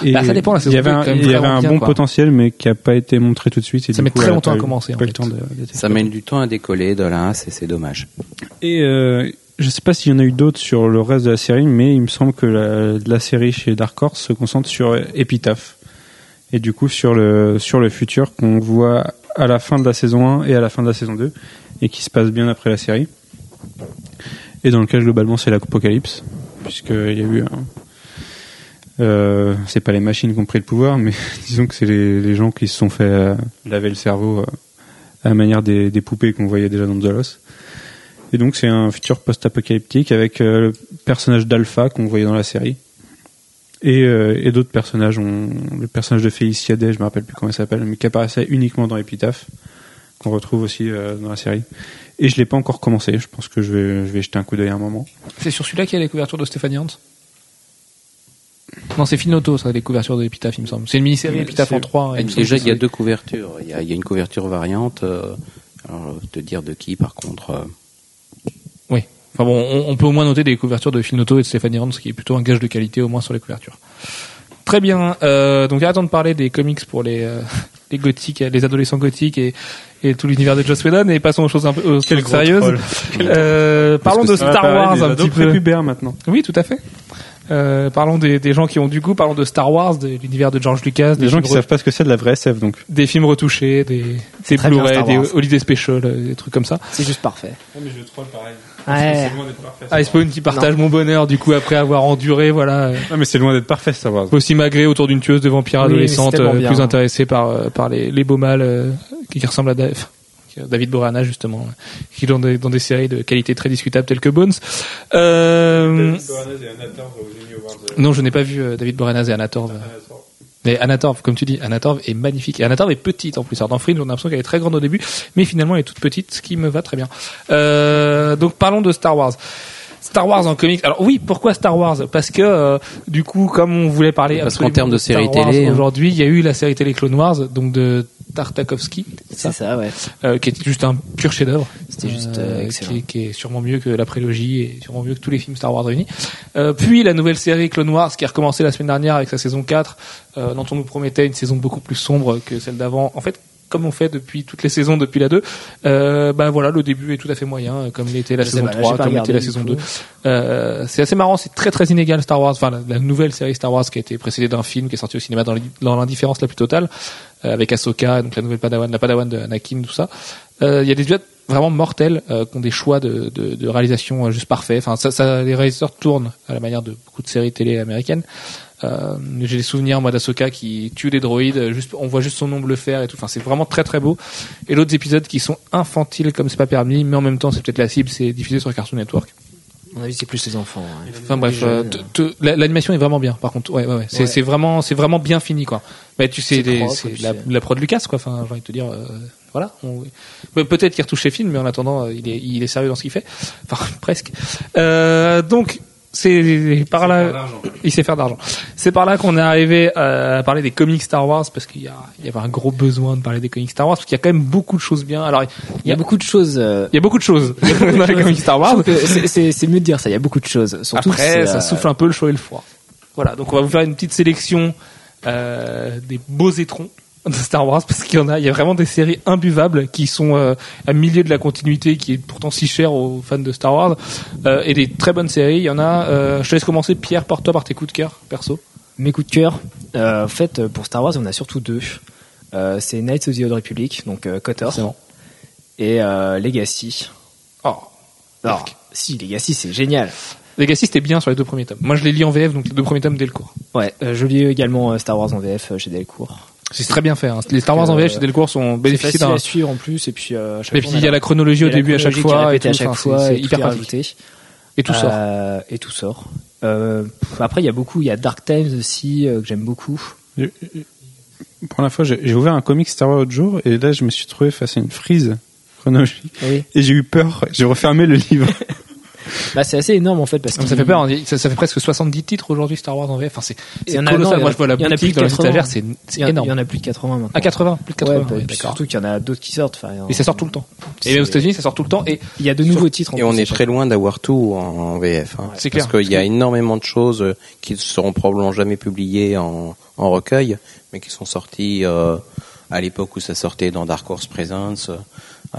Et Bah, ça dépend, la saison Il y avait un, y avait bien, bon quoi. potentiel, mais qui a pas été montré tout de suite. et Ça du met coup, très longtemps à commencer, en fait. Ça mène du temps à décoller là, c'est c'est dommage. Et euh, je sais pas s'il y en a eu d'autres sur le reste de la série, mais il me semble que la, série chez Dark Horse se concentre sur Epitaph. Et du coup sur le futur qu'on voit à la fin de la saison 1 et à la fin de la saison 2 et qui se passe bien après la série. Et dans lequel globalement c'est l'apocalypse puisqu'il y a eu euh, c'est pas les machines qui ont pris le pouvoir, mais disons que c'est les, gens qui se sont fait euh, laver le cerveau euh, à la manière des, des poupées qu'on voyait déjà dans Dolos. Et donc c'est un futur post-apocalyptique avec euh, le personnage d'Alpha qu'on voyait dans la série. Et, euh, et d'autres personnages, on, le personnage de Felicia Day, je me rappelle plus comment il s'appelle, mais qui apparaissait uniquement dans Epitaph, qu'on retrouve aussi euh, dans la série. Et je l'ai pas encore commencé, je pense que je vais, je vais jeter un coup d'œil à un moment. C'est sur celui-là qu'il y a les couvertures de Stéphanie Hans? Non, c'est Finauto, ça, les couvertures de Epitaph, il me semble. C'est une mini-série Epitaph en 3. Et déjà, il y a deux couvertures. Il y a, il y a une couverture variante. euh, alors, te dire de qui, par contre. euh. Enfin bon, on, on peut au moins noter des couvertures de Finauto et de Stéphanie Hans, qui est plutôt un gage de qualité, au moins sur les couvertures. Très bien. Euh, donc arrêtons de parler des comics pour les, euh, les gothiques, les adolescents gothiques et, et tout l'univers de Joss Whedon et passons aux choses un peu aux choses sérieuses. Euh, parlons de Star Wars des un petit peu. prépubères maintenant. Oui, tout à fait. Euh, parlons des, des gens qui ont du goût, parlons de Star Wars, de l'univers de George Lucas, Des gens qui savent pas ce que c'est de la vraie SF, donc. des films retouchés, des, des très bien, Blu-ray, des. Holiday Special, euh, des trucs comme ça. C'est juste parfait. mais je troll pareil. Ouais. Ah, Spawn qui partage mon bonheur du coup après avoir enduré voilà Non, mais c'est loin d'être parfait, Star Wars. aussi magré autour d'une tueuse de vampires Oui, adolescente euh, plus intéressée par euh, par les, les beaux mâles euh, qui, qui ressemblent à Dave. David Borana justement, qui est dans des, dans des séries de qualité très discutable telles que Bones. Euh, non, je n'ai pas vu David Boreanaz et Anna Torv. Mais Anna Torv, comme tu dis, Anna Torv est magnifique. Et Anna Torv est petite en plus. Alors dans Fringe, on a l'impression qu'elle est très grande au début, mais finalement elle est toute petite, ce qui me va très bien. Euh, donc parlons de Star Wars. Star Wars en comics. Alors oui, pourquoi Star Wars? Parce que euh, du coup, comme on voulait parler Parce qu'en termes de série Wars télé, hein. aujourd'hui, il y a eu la série télé Clone Wars, donc de Tartakovsky, C'est ça, ouais. euh, qui était juste un pur chef-d'œuvre. C'était juste euh, excellent. qui, est- qui est sûrement mieux que la prélogie et sûrement mieux que tous les films Star Wars réunis. Euh, puis la nouvelle série Clone Wars qui a recommencé la semaine dernière avec sa saison 4, euh, dont on nous promettait une saison beaucoup plus sombre que celle d'avant. En fait, comme on fait depuis toutes les saisons depuis la 2, euh, ben voilà, le début est tout à fait moyen, euh, comme l'était la saison pas, là, 3, j'ai pas comme l'était la saison coup. 2. Euh, c'est assez marrant, c'est très très inégal Star Wars, enfin la, la nouvelle série Star Wars qui a été précédée d'un film qui est sorti au cinéma dans l'in- dans l'indifférence la plus totale, euh, avec Ahsoka, donc la nouvelle Padawan, la Padawan de Anakin, tout ça. Euh, Il y a des duets vraiment mortels euh, qui ont des choix de, de, de réalisation euh, juste parfaits. Enfin, ça, ça, les réalisateurs tournent à la manière de beaucoup de séries télé américaines. Euh, J'ai des souvenirs moi d'Ahsoka qui tue des droïdes, euh, juste, on voit juste son ombre le faire et tout. Enfin, c'est vraiment très très beau. Et d'autres épisodes qui sont infantiles comme c'est pas permis, mais en même temps c'est peut-être la cible, c'est diffusé sur Cartoon Network. À mon avis, c'est plus les enfants. ouais. Enfin bref, Les euh, la- l'animation est vraiment bien. Par contre, ouais, ouais, ouais. C'est, Ouais. vraiment, c'est vraiment bien fini, quoi. Mais tu sais, C'est des- propre, la, c'est- la prod Lucas, quoi. Enfin, j'ai envie de te dire, euh, voilà. On- Pe- Peut-être qu'il retouche ses films, mais en attendant, euh, il est, il est sérieux dans ce qu'il fait. Enfin, presque. Euh, donc, c'est par là, il sait faire d'argent. C'est par là qu'on est arrivé euh, à parler des comics Star Wars parce qu'il y, a, il y avait un gros besoin de parler des comics Star Wars parce qu'il y a quand même beaucoup de choses bien. Alors, Il y a beaucoup de choses. euh, il y a beaucoup de choses dans les comics Star Wars. c'est- mieux de dire ça. Il y a beaucoup de choses. Surtout Après, ça euh, souffle un peu le chaud et le froid. Voilà, donc on va vous faire une petite sélection euh, des beaux étrons de Star Wars parce qu'il y en a, il y a vraiment des séries imbuvables qui sont euh, à milieu de la continuité qui est pourtant si chère aux fans de Star Wars euh, et des très bonnes séries. Il y en a. euh, je te laisse commencer, Pierre, par toi par tes coups de cœur perso. Mes coups de cœur. Euh, en fait, euh, pour Star Wars, on a surtout deux. Euh, c'est Knights of the Old Republic, donc euh, KOTOR, bon. et euh, Legacy. Oh, Alors, si Legacy, c'est génial. Legacy c'était bien sur les deux premiers tomes. Moi je les lis en VF, donc les deux premiers tomes dès le cours. Ouais, euh, je lis également Star Wars en VF chez Delcourt. C'est très bien fait. Hein. Les Star Wars en VF chez Delcourt sont facile d'un. à suivre en plus, et puis euh, Et puis il y a la chronologie au début à chaque fois. et à tout. chaque fois, c'est- et c'est tout hyper rajouté. Et tout sort. Euh, et tout sort. Euh, après, il y a beaucoup. Il y a Dark Times aussi que j'aime beaucoup. Pour la fois, j'ai j'ai ouvert un comic Star Wars l'autre jour et là, je me suis trouvé face à une frise chronologique Oui. et j'ai eu peur. J'ai refermé le livre. Bah, c'est assez énorme en fait parce que Ça fait peur, hein. ça, ça fait presque 70 titres aujourd'hui Star Wars en VF. Enfin, c'est Il y c'est en a- colossal. Moi, je vois la il y en a boutique dans les 80. étagères, c'est Il c'est y, en- il énorme. y en a plus de 80 maintenant. À 80, plus de 80. Ouais, ouais, bah, puis surtout qu'il y en a d'autres qui sortent. Enfin, Et ça sort tout le temps. Et C'est- aux États-Unis, ça sort tout le temps. Et Il y a de nouveaux titres. en Et on est très loin d'avoir tout en, en VF. Hein, C'est parce clair. qu'il y a énormément de choses euh, qui ne seront probablement jamais publiées en, en recueil, mais qui sont sorties euh, à l'époque où ça sortait dans Dark Horse Presents. Euh,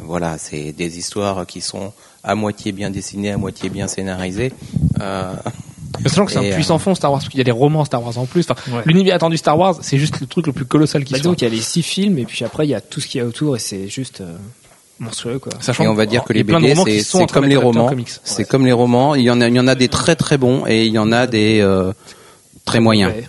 voilà, c'est des histoires qui sont à moitié bien dessinées, à moitié bien scénarisées. Euh, Sachant que c'est un euh, puissant fond Star Wars, parce qu'il y a des romans Star Wars en plus. Enfin, Ouais. L'univers attendu Star Wars, c'est juste le truc le plus colossal qui Bah, soit. donc il y a les six films et puis après il y a tout ce qu'il y a autour et c'est juste euh, monstrueux quoi. Sachant et on va dire que les BD, c'est comme les romans. C'est comme les romans. Il y en a, il y en a des très très bons et il y en a des euh, très moyens. Ouais.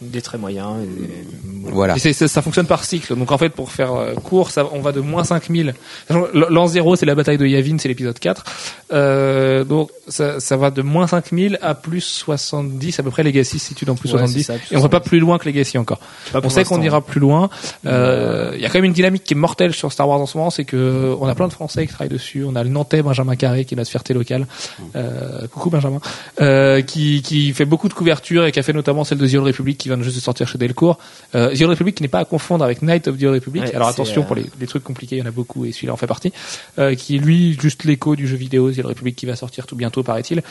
Des très moyens. et- Voilà. Et ça fonctionne par cycle. Donc en fait, pour faire euh, court, ça, on va de moins 5000. Sachant que L'an 0, c'est la bataille de Yavin, c'est l'épisode 4. Euh, donc ça, ça va de moins 5000 à plus 70. À peu près, Legacy se situe dans plus Ouais, 70. c'est ça, plus et on va pas 70. plus loin que Legacy encore. Pas On pour sait qu'on ira plus loin. Euh, Il y a quand même une dynamique qui est mortelle sur Star Wars en ce moment, c'est que on a plein de Français qui travaillent dessus. On a le Nantais Benjamin Carré qui est notre fierté locale. Euh, coucou Benjamin, euh, qui, qui fait beaucoup de couvertures et qui a fait notamment celle de The Old Republic qui vient juste de sortir chez Delcourt. Euh, The Old Republic qui n'est pas à confondre avec Night of the Old Republic. Ouais, Alors attention euh, pour les, les trucs compliqués, il y en a beaucoup et celui-là en fait partie. Euh, qui est lui juste l'écho du jeu vidéo The Old Republic qui va sortir tout bientôt paraît-il.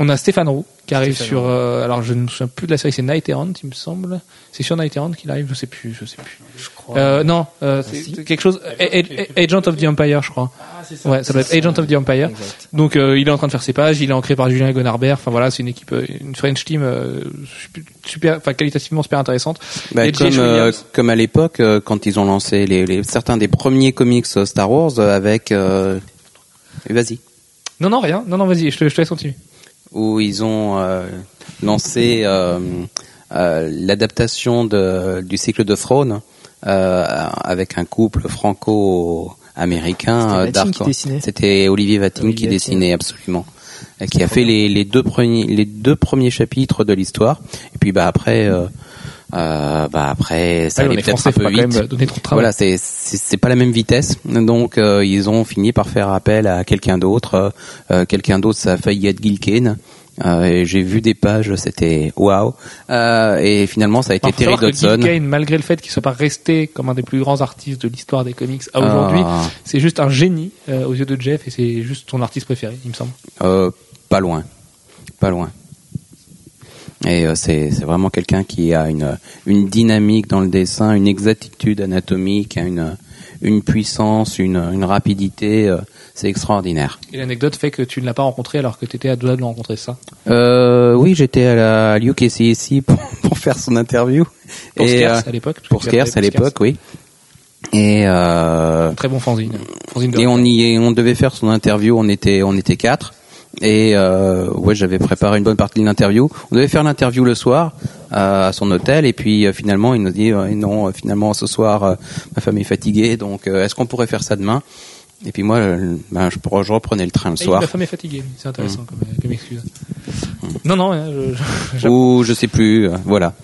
On a Stéphane Roux qui arrive Stéphane sur euh, alors je ne me souviens plus de la série c'est Night Errant il me semble. C'est sur Night Errant qu'il arrive je sais plus je sais plus. Je crois. euh, non euh, c'est c'est quelque chose A- A- Agent of the Empire je crois. Ouais ça doit être Agent of the Empire. Exact. donc euh, il est en train de faire ses pages il est ancré par Julien Gonarbert enfin voilà c'est une équipe une French team euh, super enfin qualitativement super intéressante. Bah, Et comme, euh, comme à l'époque, euh, quand ils ont lancé les, les- certains des premiers comics Star Wars avec... euh, Vas-y. non non rien. Non non vas-y je te, je te laisse continuer Où ils ont euh, lancé euh, euh, l'adaptation du cycle de Throne euh, avec un couple franco-américain. C'était Olivier Vatine Olivier qui dessinait absolument. Qui a fait les, les deux premiers les deux premiers chapitres de l'histoire. Et puis bah après euh, bah après ça Ouais, on allait peut-être un peu vite. même donner trop de travail Voilà, c'est c'est pas la même vitesse, donc euh, ils ont fini par faire appel à quelqu'un d'autre. euh, euh, quelqu'un d'autre, ça a failli être Gilken. Euh, j'ai vu des pages, c'était waouh. Euh, et finalement, ça a été Terry Dodson. Kane, malgré le fait qu'il soit pas resté comme un des plus grands artistes de l'histoire des comics à aujourd'hui, Ah, c'est juste un génie euh, aux yeux de Jeff et c'est juste son artiste préféré, il me semble. euh, pas loin, pas loin. Et euh, c'est c'est vraiment quelqu'un qui a une une dynamique dans le dessin, une exactitude anatomique, une une puissance, une une rapidité. euh, c'est extraordinaire. Et l'anecdote fait que tu ne l'as pas rencontré alors que tu étais à deux doigts de le rencontrer, ça? Euh, oui, j'étais à la à ici pour, pour faire son interview. Pour et, Skers euh, à l'époque. pour Skers à l'époque, oui. Et euh, Très bon fanzine. fanzine et on y est, on devait faire son interview. On était on était quatre. Et euh, ouais, j'avais préparé une bonne partie de l'interview. On devait faire l'interview le soir euh, à son hôtel, et puis euh, finalement il nous dit euh, non, euh, finalement ce soir euh, ma femme est fatiguée, donc euh, est-ce qu'on pourrait faire ça demain? Et puis moi, ben, je, je reprenais le train le Et soir. la femme est fatiguée, c'est intéressant comme, comme excuse. Non, non, hein, je- je- Ou je sais plus, euh, voilà.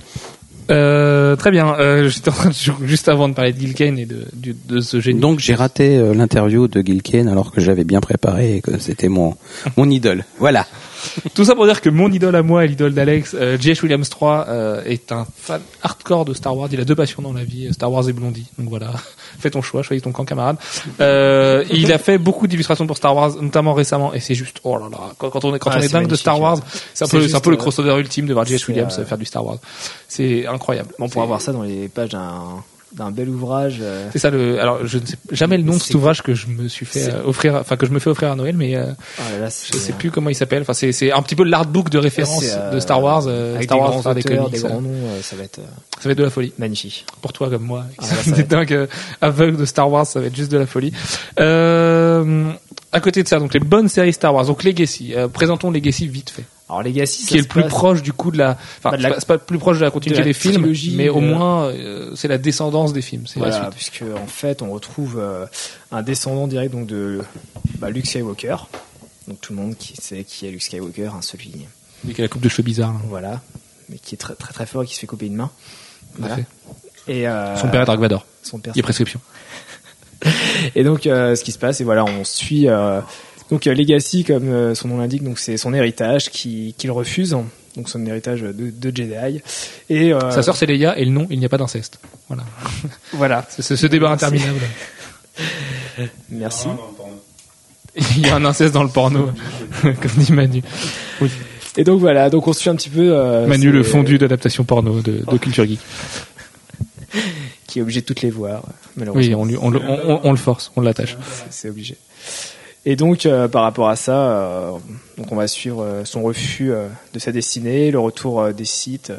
Euh, très bien. Euh, J'étais en train de, juste avant de parler de Gil Kane et de, du- de ce génie. Donc j'ai raté euh, l'interview de Gil Kane alors que j'avais bien préparé et que c'était mon mon idole. Voilà. Tout ça pour dire que mon idole à moi et l'idole d'Alex, euh, J.H. Williams 3, euh, est un fan hardcore de Star Wars. Il a deux passions dans la vie, Star Wars et Blondie. Donc voilà, fais ton choix, choisis ton camp, camarade. Euh, il a fait beaucoup d'illustrations pour Star Wars, notamment récemment, et c'est juste, oh là là, quand, quand on est, quand Ah, on est dingue de Star Wars, c'est un peu, juste, un peu le euh, crossover ultime de voir J.H. Williams euh, faire du Star Wars. C'est incroyable. On pourra voir ça dans les pages d'un d'un bel ouvrage. euh, C'est ça le. Alors, je ne sais jamais le nom de cet ouvrage que je me suis fait euh, offrir, enfin que je me fais offrir à Noël, mais euh, là là, c'est- je sais plus comment il s'appelle. Enfin, c'est un petit peu l'artbook de référence de Star Wars. avec Star des Wars, grands des comics. des grands noms, ça va être Ça va être de la folie. magnifique. Pour toi comme moi, Ah, là, ça euh, aveugles de Star Wars, ça va être juste de la folie. Euh, à côté de ça, donc les bonnes séries Star Wars, donc Legacy. Euh, présentons Legacy vite fait, Alors Legacy, qui est le plus proche du coup de la. Enfin, Bah, la- c'est pas- pas le plus proche de la continuité de la des films, mais au euh, moins euh, c'est la descendance des films. C'est la Voilà, suite. puisque en fait, on retrouve euh, un descendant direct donc de bah, Luke Skywalker. Donc tout le monde qui sait qui est Luke Skywalker, hein, celui Lui qui a la coupe de cheveux bizarre. là. voilà, mais qui est très très très fort et qui se fait couper une main. Voilà. fait. Et euh, Son père est Dark Vador. son père. Il y a prescription. Et donc, euh, ce qui se passe, et voilà, on suit euh, donc euh, Legacy, comme euh, son nom l'indique, donc c'est son héritage qui qu'il refuse, donc son héritage de, de Jedi. Et euh, Sa sœur c'est Leia et le nom il n'y a pas d'inceste. Voilà. voilà. C'est ce, débat interminable. Merci. Il y a un inceste dans le porno, comme dit Manu. Et donc voilà, donc on suit un petit peu. euh, Manu le fondu d'adaptation porno de, de Culture Geek. qui est obligé de toutes les voir, malheureusement. Oui, on, lui- on, le- on, on- on le force, on l'attache. C'est- c'est obligé. Et donc, euh, par rapport à ça, euh, donc on va suivre euh, son refus de sa destinée, le retour des sites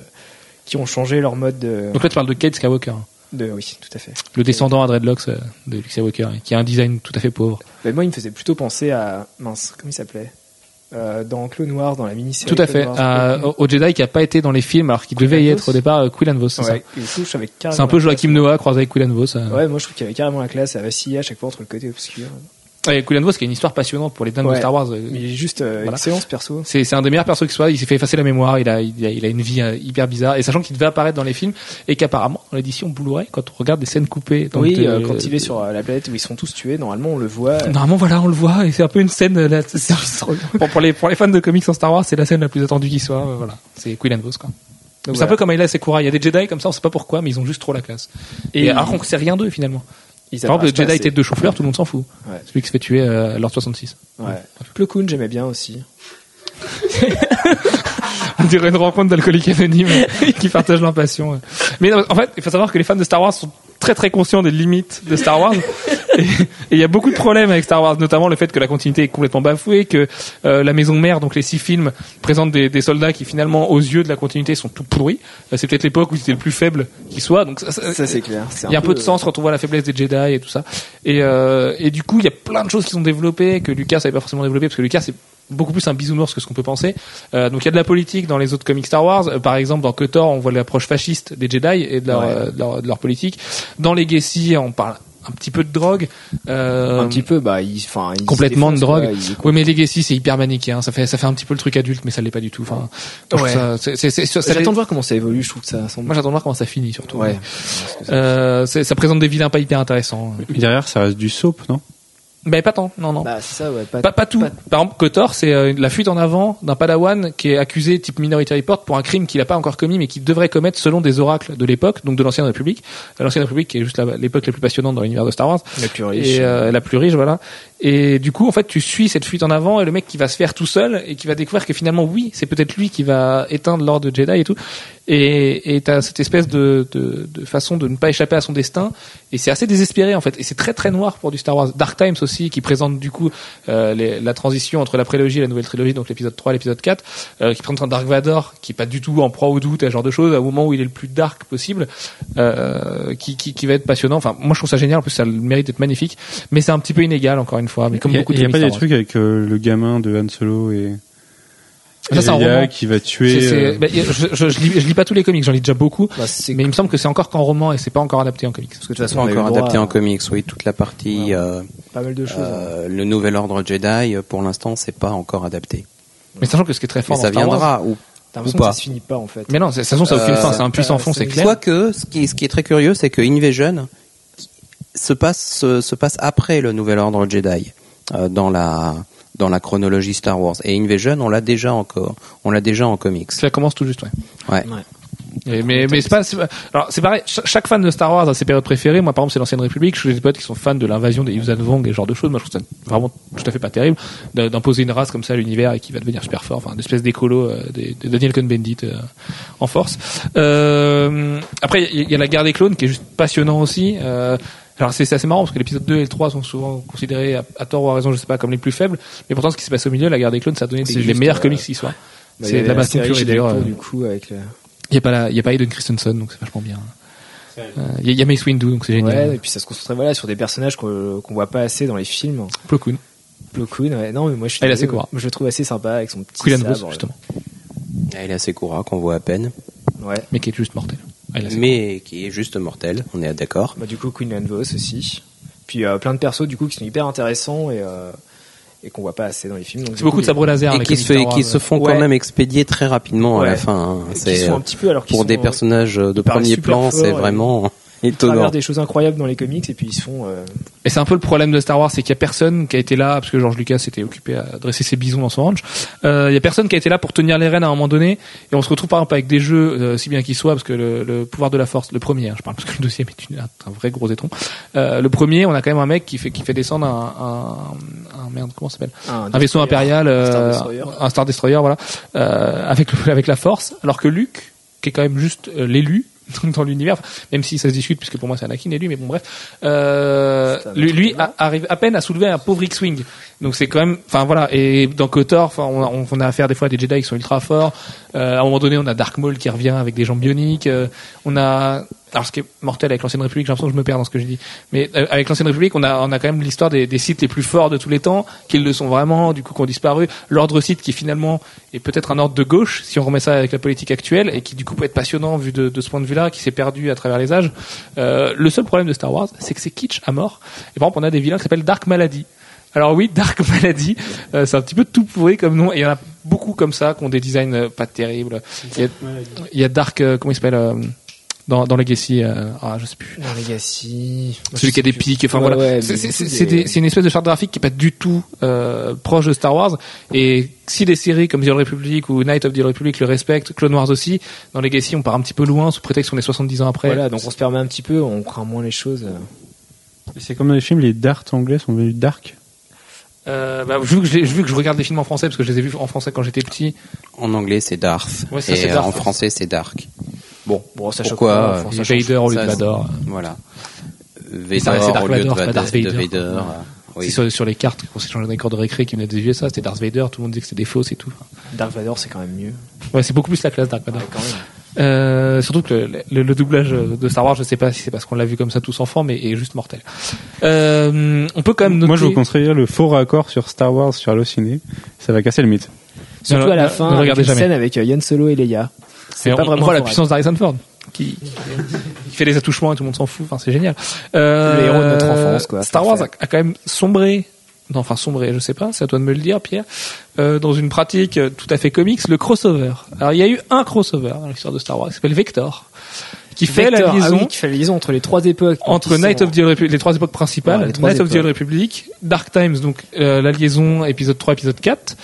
qui ont changé leur mode de, Donc là, tu parles de Kate Skywalker, hein. de oui, tout à fait. le descendant à dreadlocks de Luke Skywalker, qui a un design tout à fait pauvre. Moi, il me faisait plutôt penser à mince, comment il s'appelait dans Clone Wars, dans la mini-série. Tout à fait. À- au, Jedi qui a pas été dans les films, alors qu'il devait y être au départ, Quillan Vos, c'est. Ouais, un peu Joachim. Noah croisé avec Quillan Vos. Ouais, moi je trouve qu'il y avait carrément la classe à vaciller à chaque fois entre le côté obscur. Ouais, Quillan Vos qui a une histoire passionnante pour les dingues de Ouais. Star Wars. euh, il est juste euh, Voilà. excellent ce perso. C'est c'est un des meilleurs persos qui soit. Il s'est fait effacer la mémoire. Il a, il a, il a une vie euh, hyper bizarre. Et sachant qu'il devait apparaître dans les films et qu'apparemment dans l'édition Blu-ray, quand on regarde des scènes coupées, donc oui, de- euh, quand il est sur euh, la planète où ils sont tous tués, normalement on le voit. Normalement, voilà, on le voit, et c'est un peu une scène. Là, pour, pour les pour les fans de comics en Star Wars, c'est la scène la plus attendue qui soit. voilà, c'est Quillan Vos quoi. Donc c'est un peu comme Ayla Sekura. Il y a des Jedi comme ça, on sait pas pourquoi, mais ils ont juste trop la classe. Et, Et alors qu'on sait rien d'eux finalement. Ils Par exemple, Jedi tête de chou-fleur, tout le monde s'en fout. Ouais. Celui qui se fait tuer euh, Lord 66. Ouais. Plo Koon, j'aimais bien aussi. On dirait une rencontre d'alcooliques anonymes qui partagent leur passion. Mais non, en fait, il faut savoir que les fans de Star Wars sont très très conscients des limites de Star Wars. Et il y a beaucoup de problèmes avec Star Wars, notamment le fait que la continuité est complètement bafouée, que euh, la maison mère, donc les six films, présentent des, des soldats qui finalement, aux yeux de la continuité, sont tout pourris. Euh, C'est peut-être l'époque où c'était le plus faible qui soit. Donc ça, ça- Ça c'est clair. Il y a un peu de sens quand on voit la faiblesse des Jedi et tout ça. Et, euh, et du coup, il y a plein de choses qui sont développées que Lucas n'avait pas forcément développées parce que Lucas c'est beaucoup plus un bisounours que ce qu'on peut penser. Euh, donc il y a de la politique dans les autres comics Star Wars. Euh, par exemple, dans KOTOR, on voit l'approche fasciste des Jedi et de leur, Ouais. euh, de leur, de leur politique. Dans Legacy, on parle un petit peu de drogue. Euh, Un petit peu, bah, il, enfin, complètement de drogue. quoi, Oui, mais Legacy c'est hyper manichéen. Ça fait ça fait un petit peu le truc adulte, mais ça l'est pas du tout. Enfin, Ouais. ça, ça- J'attends de voir comment ça évolue. Je trouve que ça semble. moi j'attends de voir comment ça finit surtout. Ouais. Euh, ça présente des vilains pas hyper intéressants. Mais derrière, ça reste du soap, non? Mais pas tant, non non. Bah, c'est ça, ouais. Pas, Pas, pas tout. Par exemple, Kotor, c'est euh, la fuite en avant d'un Padawan qui est accusé type Minority Report pour un crime qu'il n'a pas encore commis mais qu'il devrait commettre selon des oracles de l'époque, donc de l'ancienne République. Euh, L'ancienne République qui est juste la- l'époque la plus passionnante dans l'univers de Star Wars. la plus riche. Et euh, la plus riche, voilà. Et du coup, en fait, tu suis cette fuite en avant et le mec qui va se faire tout seul et qui va découvrir que finalement, oui, c'est peut-être lui qui va éteindre l'ordre Jedi et tout. Et t'as cette espèce de, de, de façon de ne pas échapper à son destin. Et c'est assez désespéré en fait. Et c'est très très noir pour du Star Wars. Dark Times aussi, qui présente du coup euh, la transition entre la prélogie et la nouvelle trilogie, donc l'épisode 3 et l'épisode 4, euh, qui présente un Dark Vador qui est pas du tout en proie au doute, à ce genre de choses, au moment où il est le plus dark possible, euh, qui, qui, qui va être passionnant. Enfin, moi je trouve ça génial. En plus, ça a le mérite d'être magnifique. Mais c'est un petit peu inégal encore une fois. Mais comme Il y a, beaucoup de il y a pas des trucs avec euh, le gamin de Han Solo et, Ça, c'est un roman. qui va tuer. c'est- euh, bah, je, je, je lis, je lis pas tous les comics, j'en lis déjà beaucoup. Bah, Mais il me semble que c'est encore qu'en roman et c'est pas encore adapté en comics. parce que de toute façon, encore adapté à- en comics, oui, toute la partie euh, pas mal de choses. hein. Le nouvel ordre Jedi, pour l'instant, c'est pas encore adapté. Mais sachant que ce qui est très Mais fort ça Wars- viendra. Ou... T'as ou l'impression pas. que ça se finit pas en fait. Mais non, de toute façon, ça n'a aucune Euh, fin. C'est un puissant fond, c'est c'est clair. Quoique, ce qui, ce qui est très curieux, c'est que Invasion se passe, se, se passe après le nouvel ordre Jedi euh, dans la dans la chronologie Star Wars. Et Invasion, on l'a déjà encore, on l'a déjà en comics. Ça commence tout juste, ouais. Ouais. Et- mais mais c'est pas, c'est pas- alors c'est pareil cha- chaque fan de Star Wars a ses périodes préférées moi par exemple c'est l'ancienne République je suis des potes qui sont fans de l'invasion des Yuuzhan Vong et ce genre de choses moi je trouve ça vraiment tout à fait pas terrible d'imposer une race comme ça à l'univers et qui va devenir super fort enfin une espèce d'écolo euh, des- de Daniel Cohn-Bendit euh, en force euh, après il y, a- il y a la guerre des clones qui est juste passionnant aussi euh, alors c'est assez marrant parce que l'épisode 2 et le 3 sont souvent considérés à, à tort ou à raison je sais pas comme les plus faibles mais pourtant ce qui se passe au milieu la guerre des clones ça a donné des- les meilleurs euh, comics qui soient Bah, c'est de la baston pure et d'ailleurs euh, du coup avec le... il y a pas la, il y a pas Aiden Christensen donc c'est vachement bien. Euh, Il y, a- il y a Mace Windu donc c'est génial. Ouais, et puis ça se concentrait voilà sur des personnages qu'on qu'on voit pas assez dans les films. Plo Koon. Plo Koon, ouais. Non, mais moi je suis Elle est assez moi, je le trouve assez sympa avec son petit Quillan sabre. Vos justement, Et la Sekura qu'on voit à peine, Ouais. mais qui est juste mortel. Ah, mais qui est juste mortel. On est d'accord. Bah, du coup, Queen Vos aussi. Puis euh, plein de persos du coup qui sont hyper intéressants et, euh, et qu'on voit pas assez dans les films. C'est beaucoup coup, de sabres laser. Et qui se, Wars. qui se font Ouais. quand même expédier très rapidement à la fin. hein. qui C'est sont un petit peu alors qu'ils pour sont, des personnages de premier plan, c'est et- vraiment étonnant. travers des choses incroyables dans les comics et puis ils se font. euh, Et c'est un peu le problème de Star Wars, c'est qu'il y a personne qui a été là, parce que George Lucas s'était occupé à dresser ses bisons dans son ranch. Euh, il y a personne qui a été là pour tenir les rênes à un moment donné. Et on se retrouve par exemple avec des jeux, euh, si bien qu'ils soient, parce que le, le pouvoir de la force, le premier, hein, je parle parce que le deuxième est une- un vrai gros étron. Euh, le premier, on a quand même un mec qui fait qui fait descendre un, un, un merde, comment ça s'appelle? Un, un vaisseau impérial, euh, Star Destroyer. un Star Destroyer, voilà, euh, avec avec la Force, alors que Luke, qui est quand même juste euh, l'élu dans l'univers, même si ça se discute puisque pour moi c'est Anakin élu, mais bon bref, euh, lui, lui arrive à peine à soulever un pauvre X-wing. Donc c'est quand même, enfin voilà, et dans KOTOR, enfin on, on a affaire des fois à des Jedi qui sont ultra forts. Euh, à un moment donné, on a Dark Maul qui revient avec des jambes bioniques. Euh, on a alors ce qui est mortel avec l'ancienne République, j'ai l'impression que je me perds dans ce que je dis. Mais euh, avec l'ancienne République, on a on a quand même l'histoire des, des sites les plus forts de tous les temps, qu'ils le sont vraiment, du coup qui ont disparu. L'ordre site qui finalement est peut-être un ordre de gauche si on remet ça avec la politique actuelle et qui du coup peut être passionnant vu de, de ce point de vue-là, qui s'est perdu à travers les âges. Euh, le seul problème de Star Wars, c'est que c'est kitsch à mort. Et par exemple, on a des vilains qui s'appellent Dark Malady. Alors oui, Dark Malady, euh, c'est un petit peu tout pourri comme nom, et il y en a beaucoup comme ça qui ont des designs euh, pas terribles. Il y a, il y a Dark, euh, comment il s'appelle euh, dans, dans Legacy, euh, ah je sais plus. Dans Legacy. Celui qui a des pics, enfin Ouais, voilà. ouais, c'est des- une espèce de charte graphique qui est pas du tout euh, proche de Star Wars. Et si des séries comme The Old Republic ou Night of the Old Republic le respectent, Clone Wars aussi, dans Legacy on part un petit peu loin sous prétexte qu'on est 70 ans après. Voilà, donc on se permet un petit peu, on craint moins les choses. C'est comme dans les films, les darts anglais sont devenus dark. Euh, bah, vu que j'ai- vu que je regarde des films en français parce que je les ai vus en français quand j'étais petit. En anglais, c'est Darth. Ouais, ça, et c'est euh, Darth. en français, c'est Dark. Bon, Bon, ça choque Pourquoi, pas, euh, ça change Vader au lieu de Ça, Vador. voilà. Ça Vader Dark au lieu de, Vader, de Vader, Vader. euh, oui. C'est Sur, sur les cartes qu'on s'échangeait dans les cours de récré qui venaient des USA, c'était Darth Vader, tout le monde disait que c'était des fausses et tout. Dark Vador, c'est quand même mieux. Ouais, c'est beaucoup plus la classe Dark Vador. Ouais, quand même. Euh, surtout que le, le- le doublage de Star Wars, je sais pas si c'est parce qu'on l'a vu comme ça tous enfants, mais est juste mortel. Euh, on peut quand même noter. Moi, je vous conseillerais le faux raccord sur Star Wars sur Allociné. Ça va casser le mythe. Surtout à la fin, ne avec regardez une scène avec euh, Yann Solo et Leia. C'est pas on, vraiment on voit la puissance d'Harrison Ford qui, qui fait les attouchements et tout le monde s'en fout. Enfin, c'est génial. Euh, Le héros de notre enfance, quoi. Star Wars a quand même sombré. Non, enfin sombré, je sais pas. C'est à toi de me le dire, Pierre. Euh, dans une pratique tout à fait comics, le crossover. Alors, il y a eu un crossover dans l'histoire de Star Wars qui s'appelle Vector, qui fait la ah liaison oui, qui fait la liaison entre les trois époques. entre Night sont- of the Republic, les trois époques principales, Ouais, les trois Night of the Old. Republic, Dark Times, donc euh, la liaison épisode 3, épisode 4,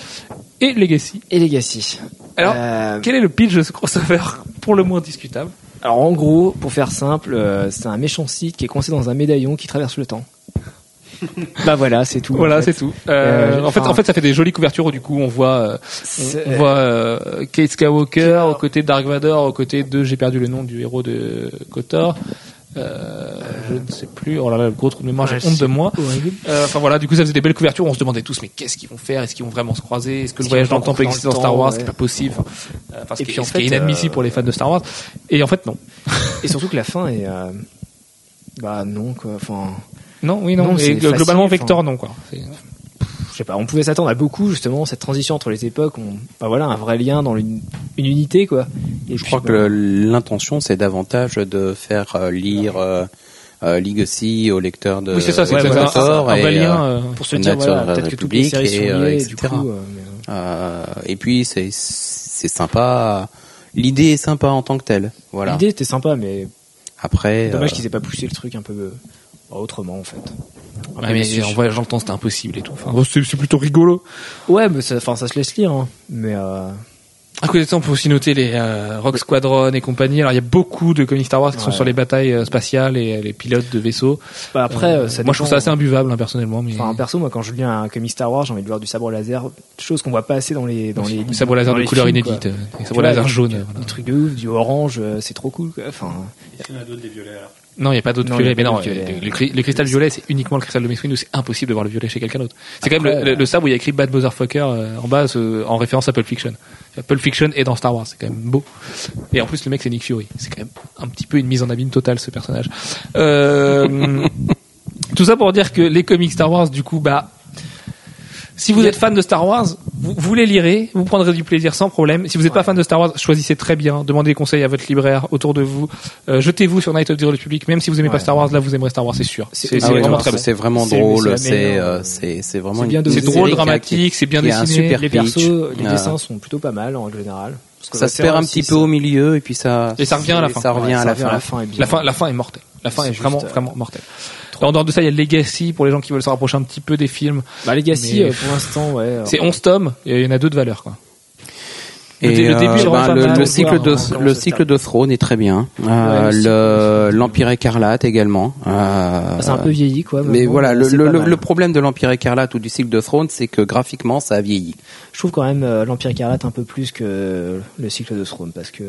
et Legacy. et Legacy. Alors, Euh, quel est le pitch de ce crossover pour le moins discutable? Alors en gros, pour faire simple, euh, c'est un méchant site qui est coincé dans un médaillon qui traverse le temps. bah voilà, c'est tout. Voilà, en fait. c'est tout. Euh, Euh, en fait, en fait, ça fait des jolies couvertures où du coup on voit, euh, C'est- on, on voit euh, Kate Skywalker aux côtés de Dark Vador, aux côtés de, j'ai perdu le nom du héros de Kotor. Euh, je ne sais plus. Oh là là, le gros trou de mémoire, j'ai Ouais, honte de moi. Euh, Enfin voilà, du coup ça faisait des belles couvertures. où On se demandait tous, mais qu'est-ce qu'ils vont faire? Est-ce qu'ils vont vraiment se croiser? Est-ce que le voyage dans le temps peut exister dans Star Wars ouais. C'est pas possible. Enfin, euh, enfin, Et qui, puis, en ce qui est inadmissible euh, pour les fans de Star Wars. Et en fait non. Et surtout que la fin est, euh, bah non quoi. Enfin, Non, oui, non. Non, Et globalement, facile, Vector, non quoi. C'est- je sais pas. On pouvait s'attendre à beaucoup justement cette transition entre les époques. On, bah voilà, un vrai lien dans une, une unité quoi. Et Je puis, crois bah, que l'intention, c'est davantage de faire euh, lire euh, euh, Legacy au lecteur de oui, c'est ça, c'est ouais. Un et, vrai euh, lien. euh, Pour se dire, voilà, peut-être que toutes les séries et, sont euh, liées, du etc. coup. euh, mais, euh, euh, et puis c'est c'est sympa. L'idée est sympa en tant que telle. Voilà. L'idée était sympa, mais Après, dommage euh, qu'ils aient pas poussé le truc un peu euh, autrement, en fait. Ouais, mais en voyageant le temps, c'était impossible et tout. Enfin, bon, c'est plutôt rigolo. Ouais, mais ça, enfin, ça se laisse lire, hein. Mais euh, À côté de ça, on peut aussi noter les euh, Rock Squadron et compagnie. Alors, il y a beaucoup de comics Star Wars qui sont sur les batailles euh, spatiales et les pilotes de vaisseaux. bah, après, Euh, ça moi, je trouve ça assez imbuvable, hein, personnellement. Mais... Enfin, perso, moi, quand je lis un comic Star Wars, j'ai envie de voir du sabre laser, chose qu'on voit pas assez dans les dans les Le sabre laser de couleur inédite, des vois, laser des trucs- euh, voilà. Des trucs de ouf, du orange, euh, c'est trop cool. Quoi. Enfin, Il y en a d'autres des violets alors. Non, il n'y a pas y a Mais non, le, le cri- le cristal violet, c'est uniquement le cristal de Mace Windu. C'est impossible de voir le violet chez quelqu'un d'autre. C'est quand même le, le- le sabre où il y a écrit Bad Motherfucker euh, en bas, en référence à Pulp Fiction. Pulp Fiction est dans Star Wars, c'est quand même beau. Et en plus, le mec, c'est Nick Fury. C'est quand même un petit peu une mise en abîme totale, ce personnage. Euh, tout ça pour dire que les comics Star Wars, du coup, bah, si vous êtes fan de Star Wars, vous, vous les lirez, vous prendrez du plaisir sans problème. Si vous n'êtes pas fan de Star Wars, choisissez très bien, demandez conseil à votre libraire autour de vous, Euh, jetez-vous sur Night of the Republic, même si vous aimez pas. Star Wars, là vous aimerez Star Wars, c'est sûr. C'est- Ah ouais, vraiment vraiment drôle. c'est euh, c'est vraiment c'est drôle, dramatique, c'est bien dessiné. les persos, les dessins sont plutôt pas mal en général. Parce que Ça se perd un petit peu au milieu et puis ça Et ça revient à la fin. Ça revient à la fin. la fin. est mortelle. La fin est vraiment, euh, vraiment mortelle. En dehors de ça, il y a Legacy pour les gens qui veulent se rapprocher un petit peu des films. Bah, Legacy, Mais- euh, pour l'instant, ouais. C'est 11 tomes, et il y en a deux de valeur, quoi. Et Le début euh, ben, cycle de hein, le cycle de Throne est très bien. Euh, Ouais, le le l'Empire écarlate également. Euh, Bah, c'est un peu vieilli, quoi. mais voilà, le, c'est le, le- problème de l'Empire écarlate ou du cycle de Throne, c'est que graphiquement, ça a vieilli. Je trouve quand même euh, l'Empire écarlate un peu plus que le cycle de Throne parce que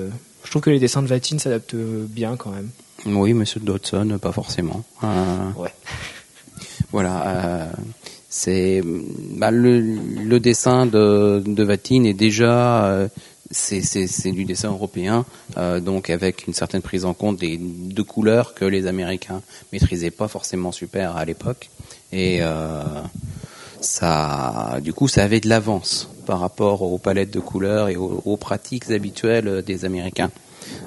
je trouve que les dessins de Vatine s'adaptent bien quand même. Oui, Monsieur Dodson, pas forcément. Euh, Ouais. Voilà, euh, c'est bah, le, le dessin de, de Vatine est déjà euh, c'est du dessin européen, euh, donc avec une certaine prise en compte des de couleurs que les Américains maîtrisaient pas forcément super à l'époque, et euh, ça, du coup, ça avait de l'avance par rapport aux palettes de couleurs et aux, aux pratiques habituelles des Américains.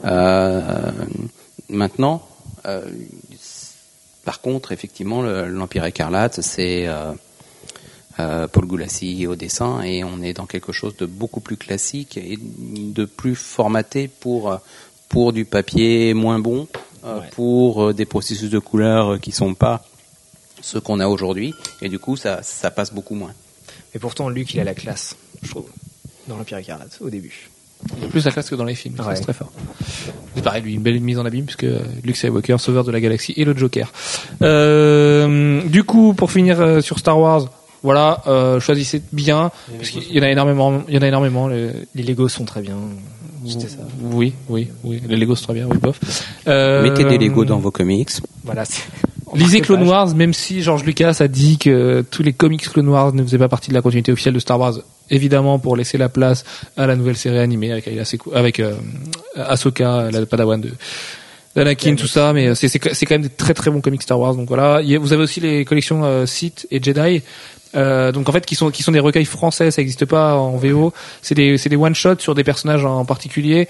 Euh, maintenant, euh, par contre, effectivement, le- l'Empire écarlate, c'est euh, euh, Paul Goulassi au dessin, et on est dans quelque chose de beaucoup plus classique et de plus formaté pour pour du papier moins bon, Ouais. pour des processus de couleurs qui sont pas ceux qu'on a aujourd'hui, et du coup, ça ça passe beaucoup moins. Et pourtant, Luc, il a la classe, je trouve, dans l'Empire écarlate au début. Il y a plus la classe que dans les films, Ouais. c'est très fort. C'est pareil, lui, une belle mise en abîme, puisque Luke Skywalker, sauveur de la galaxie, et le Joker. Euh, du coup, pour finir euh, sur Star Wars, voilà, euh, choisissez bien, parce qu'il y en a énormément, il y en a énormément. les- Les Legos sont très bien. C'était ça. Oui, oui, oui. Les Legos, c'est très bien, oui, bof. Euh, Mettez des Lego dans vos comics. Voilà. c'est- Lisez Clone Wars, même si George Lucas a dit que tous les comics Clone Wars ne faisaient pas partie de la continuité officielle de Star Wars, évidemment pour laisser la place à la nouvelle série animée avec avec euh, Ahsoka, la Padawan de d'Anakin, tout ça, mais c'est c'est quand même des très très bons comics Star Wars. Donc voilà, vous avez aussi les collections euh, Sith et Jedi. Euh, donc en fait qui sont qui sont des recueils français, ça n'existe pas en VO. C'est des c'est des one shots sur des personnages en particulier.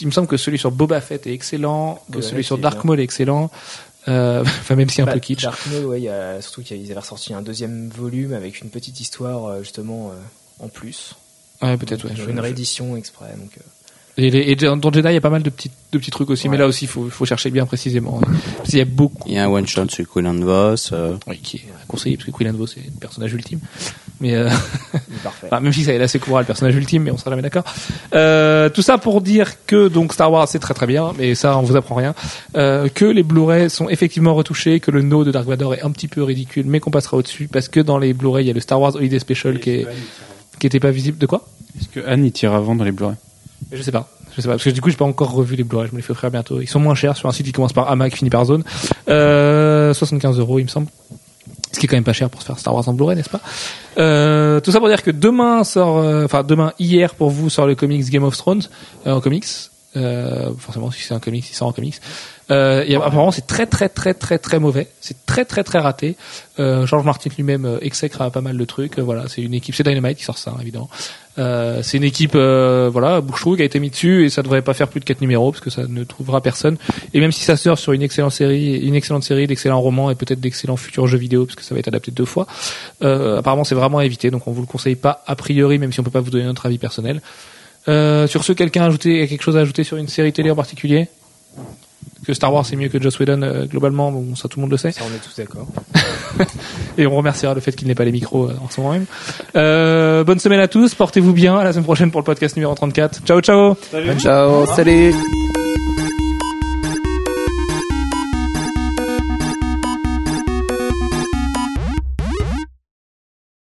Il me semble que celui sur Boba Fett est excellent, que celui sur Dark bien. Maul est excellent. Euh, enfin même si un Bah, peu kitsch. Dark Maul, ouais, il y a, surtout qu'ils avaient ressorti un deuxième volume avec une petite histoire euh, justement euh, en plus. Ouais, peut-être, ouais. Une réédition exprès. Donc, euh, Et, les- et dans Jedi, il y a pas mal de petits, de petits trucs aussi, mais là aussi, il faut, faut chercher bien précisément. Parce qu'il y a beaucoup. Il y a un one shot sur Quillan Voss. euh, Oui, qui est conseillé, parce que Quillan Vos c'est le personnage ultime. Mais euh, il est parfait. enfin, même si ça est assez courant, le personnage ultime, mais on sera jamais d'accord. Euh, tout ça pour dire que donc Star Wars c'est très très bien, mais ça on vous apprend rien. Euh, que les Blu-ray sont effectivement retouchés, que le no de Dark Vador est un petit peu ridicule, mais qu'on passera au-dessus parce que dans les Blu-ray il y a le Star Wars Holiday Special qui est qui était pas visible. De quoi? Est-ce que Anne y tire avant dans les Blu-ray? Je sais pas. Je sais pas parce que du coup j'ai pas encore revu les Blu-ray. Je me les fais offrir bientôt. Ils sont moins chers sur un site qui commence par AMA qui finit par Zone. Euh, 75 euros il me semble. Ce qui est quand même pas cher pour se faire Star Wars en Blu-ray, n'est-ce pas? Euh, Tout ça pour dire que demain sort, euh, enfin demain hier pour vous sort le comics Game of Thrones euh, en comics. Euh, forcément, si c'est un comics, il sort en comics. Euh, apparemment, c'est très très très très très mauvais. C'est très très très raté. Euh, George Martin lui-même euh, exècre pas mal de trucs. Euh, voilà, c'est une équipe, c'est Dynamite qui sort ça, hein, évidemment. Euh, c'est une équipe, voilà, Boucherou qui a été mis dessus et ça devrait pas faire plus de quatre numéros parce que ça ne trouvera personne. Et même si ça sort sur une excellente série, une excellente série, d'excellents romans et peut-être d'excellents futurs jeux vidéo parce que ça va être adapté deux fois. Apparemment, c'est vraiment à éviter. Donc, on vous le conseille pas a priori, même si on peut pas vous donner notre avis personnel. Sur ce, quelqu'un a ajouté quelque chose à ajouter sur une série télé en particulier? Que Star Wars c'est mieux que Joss Whedon euh, globalement, bon, ça tout le monde le sait. Ça, on est tous d'accord. Et on remerciera le fait qu'il n'ait pas les micros euh, en ce moment même. Euh, bonne semaine à tous, portez-vous bien, à la semaine prochaine pour le podcast numéro 34. Ciao ciao Ciao, salut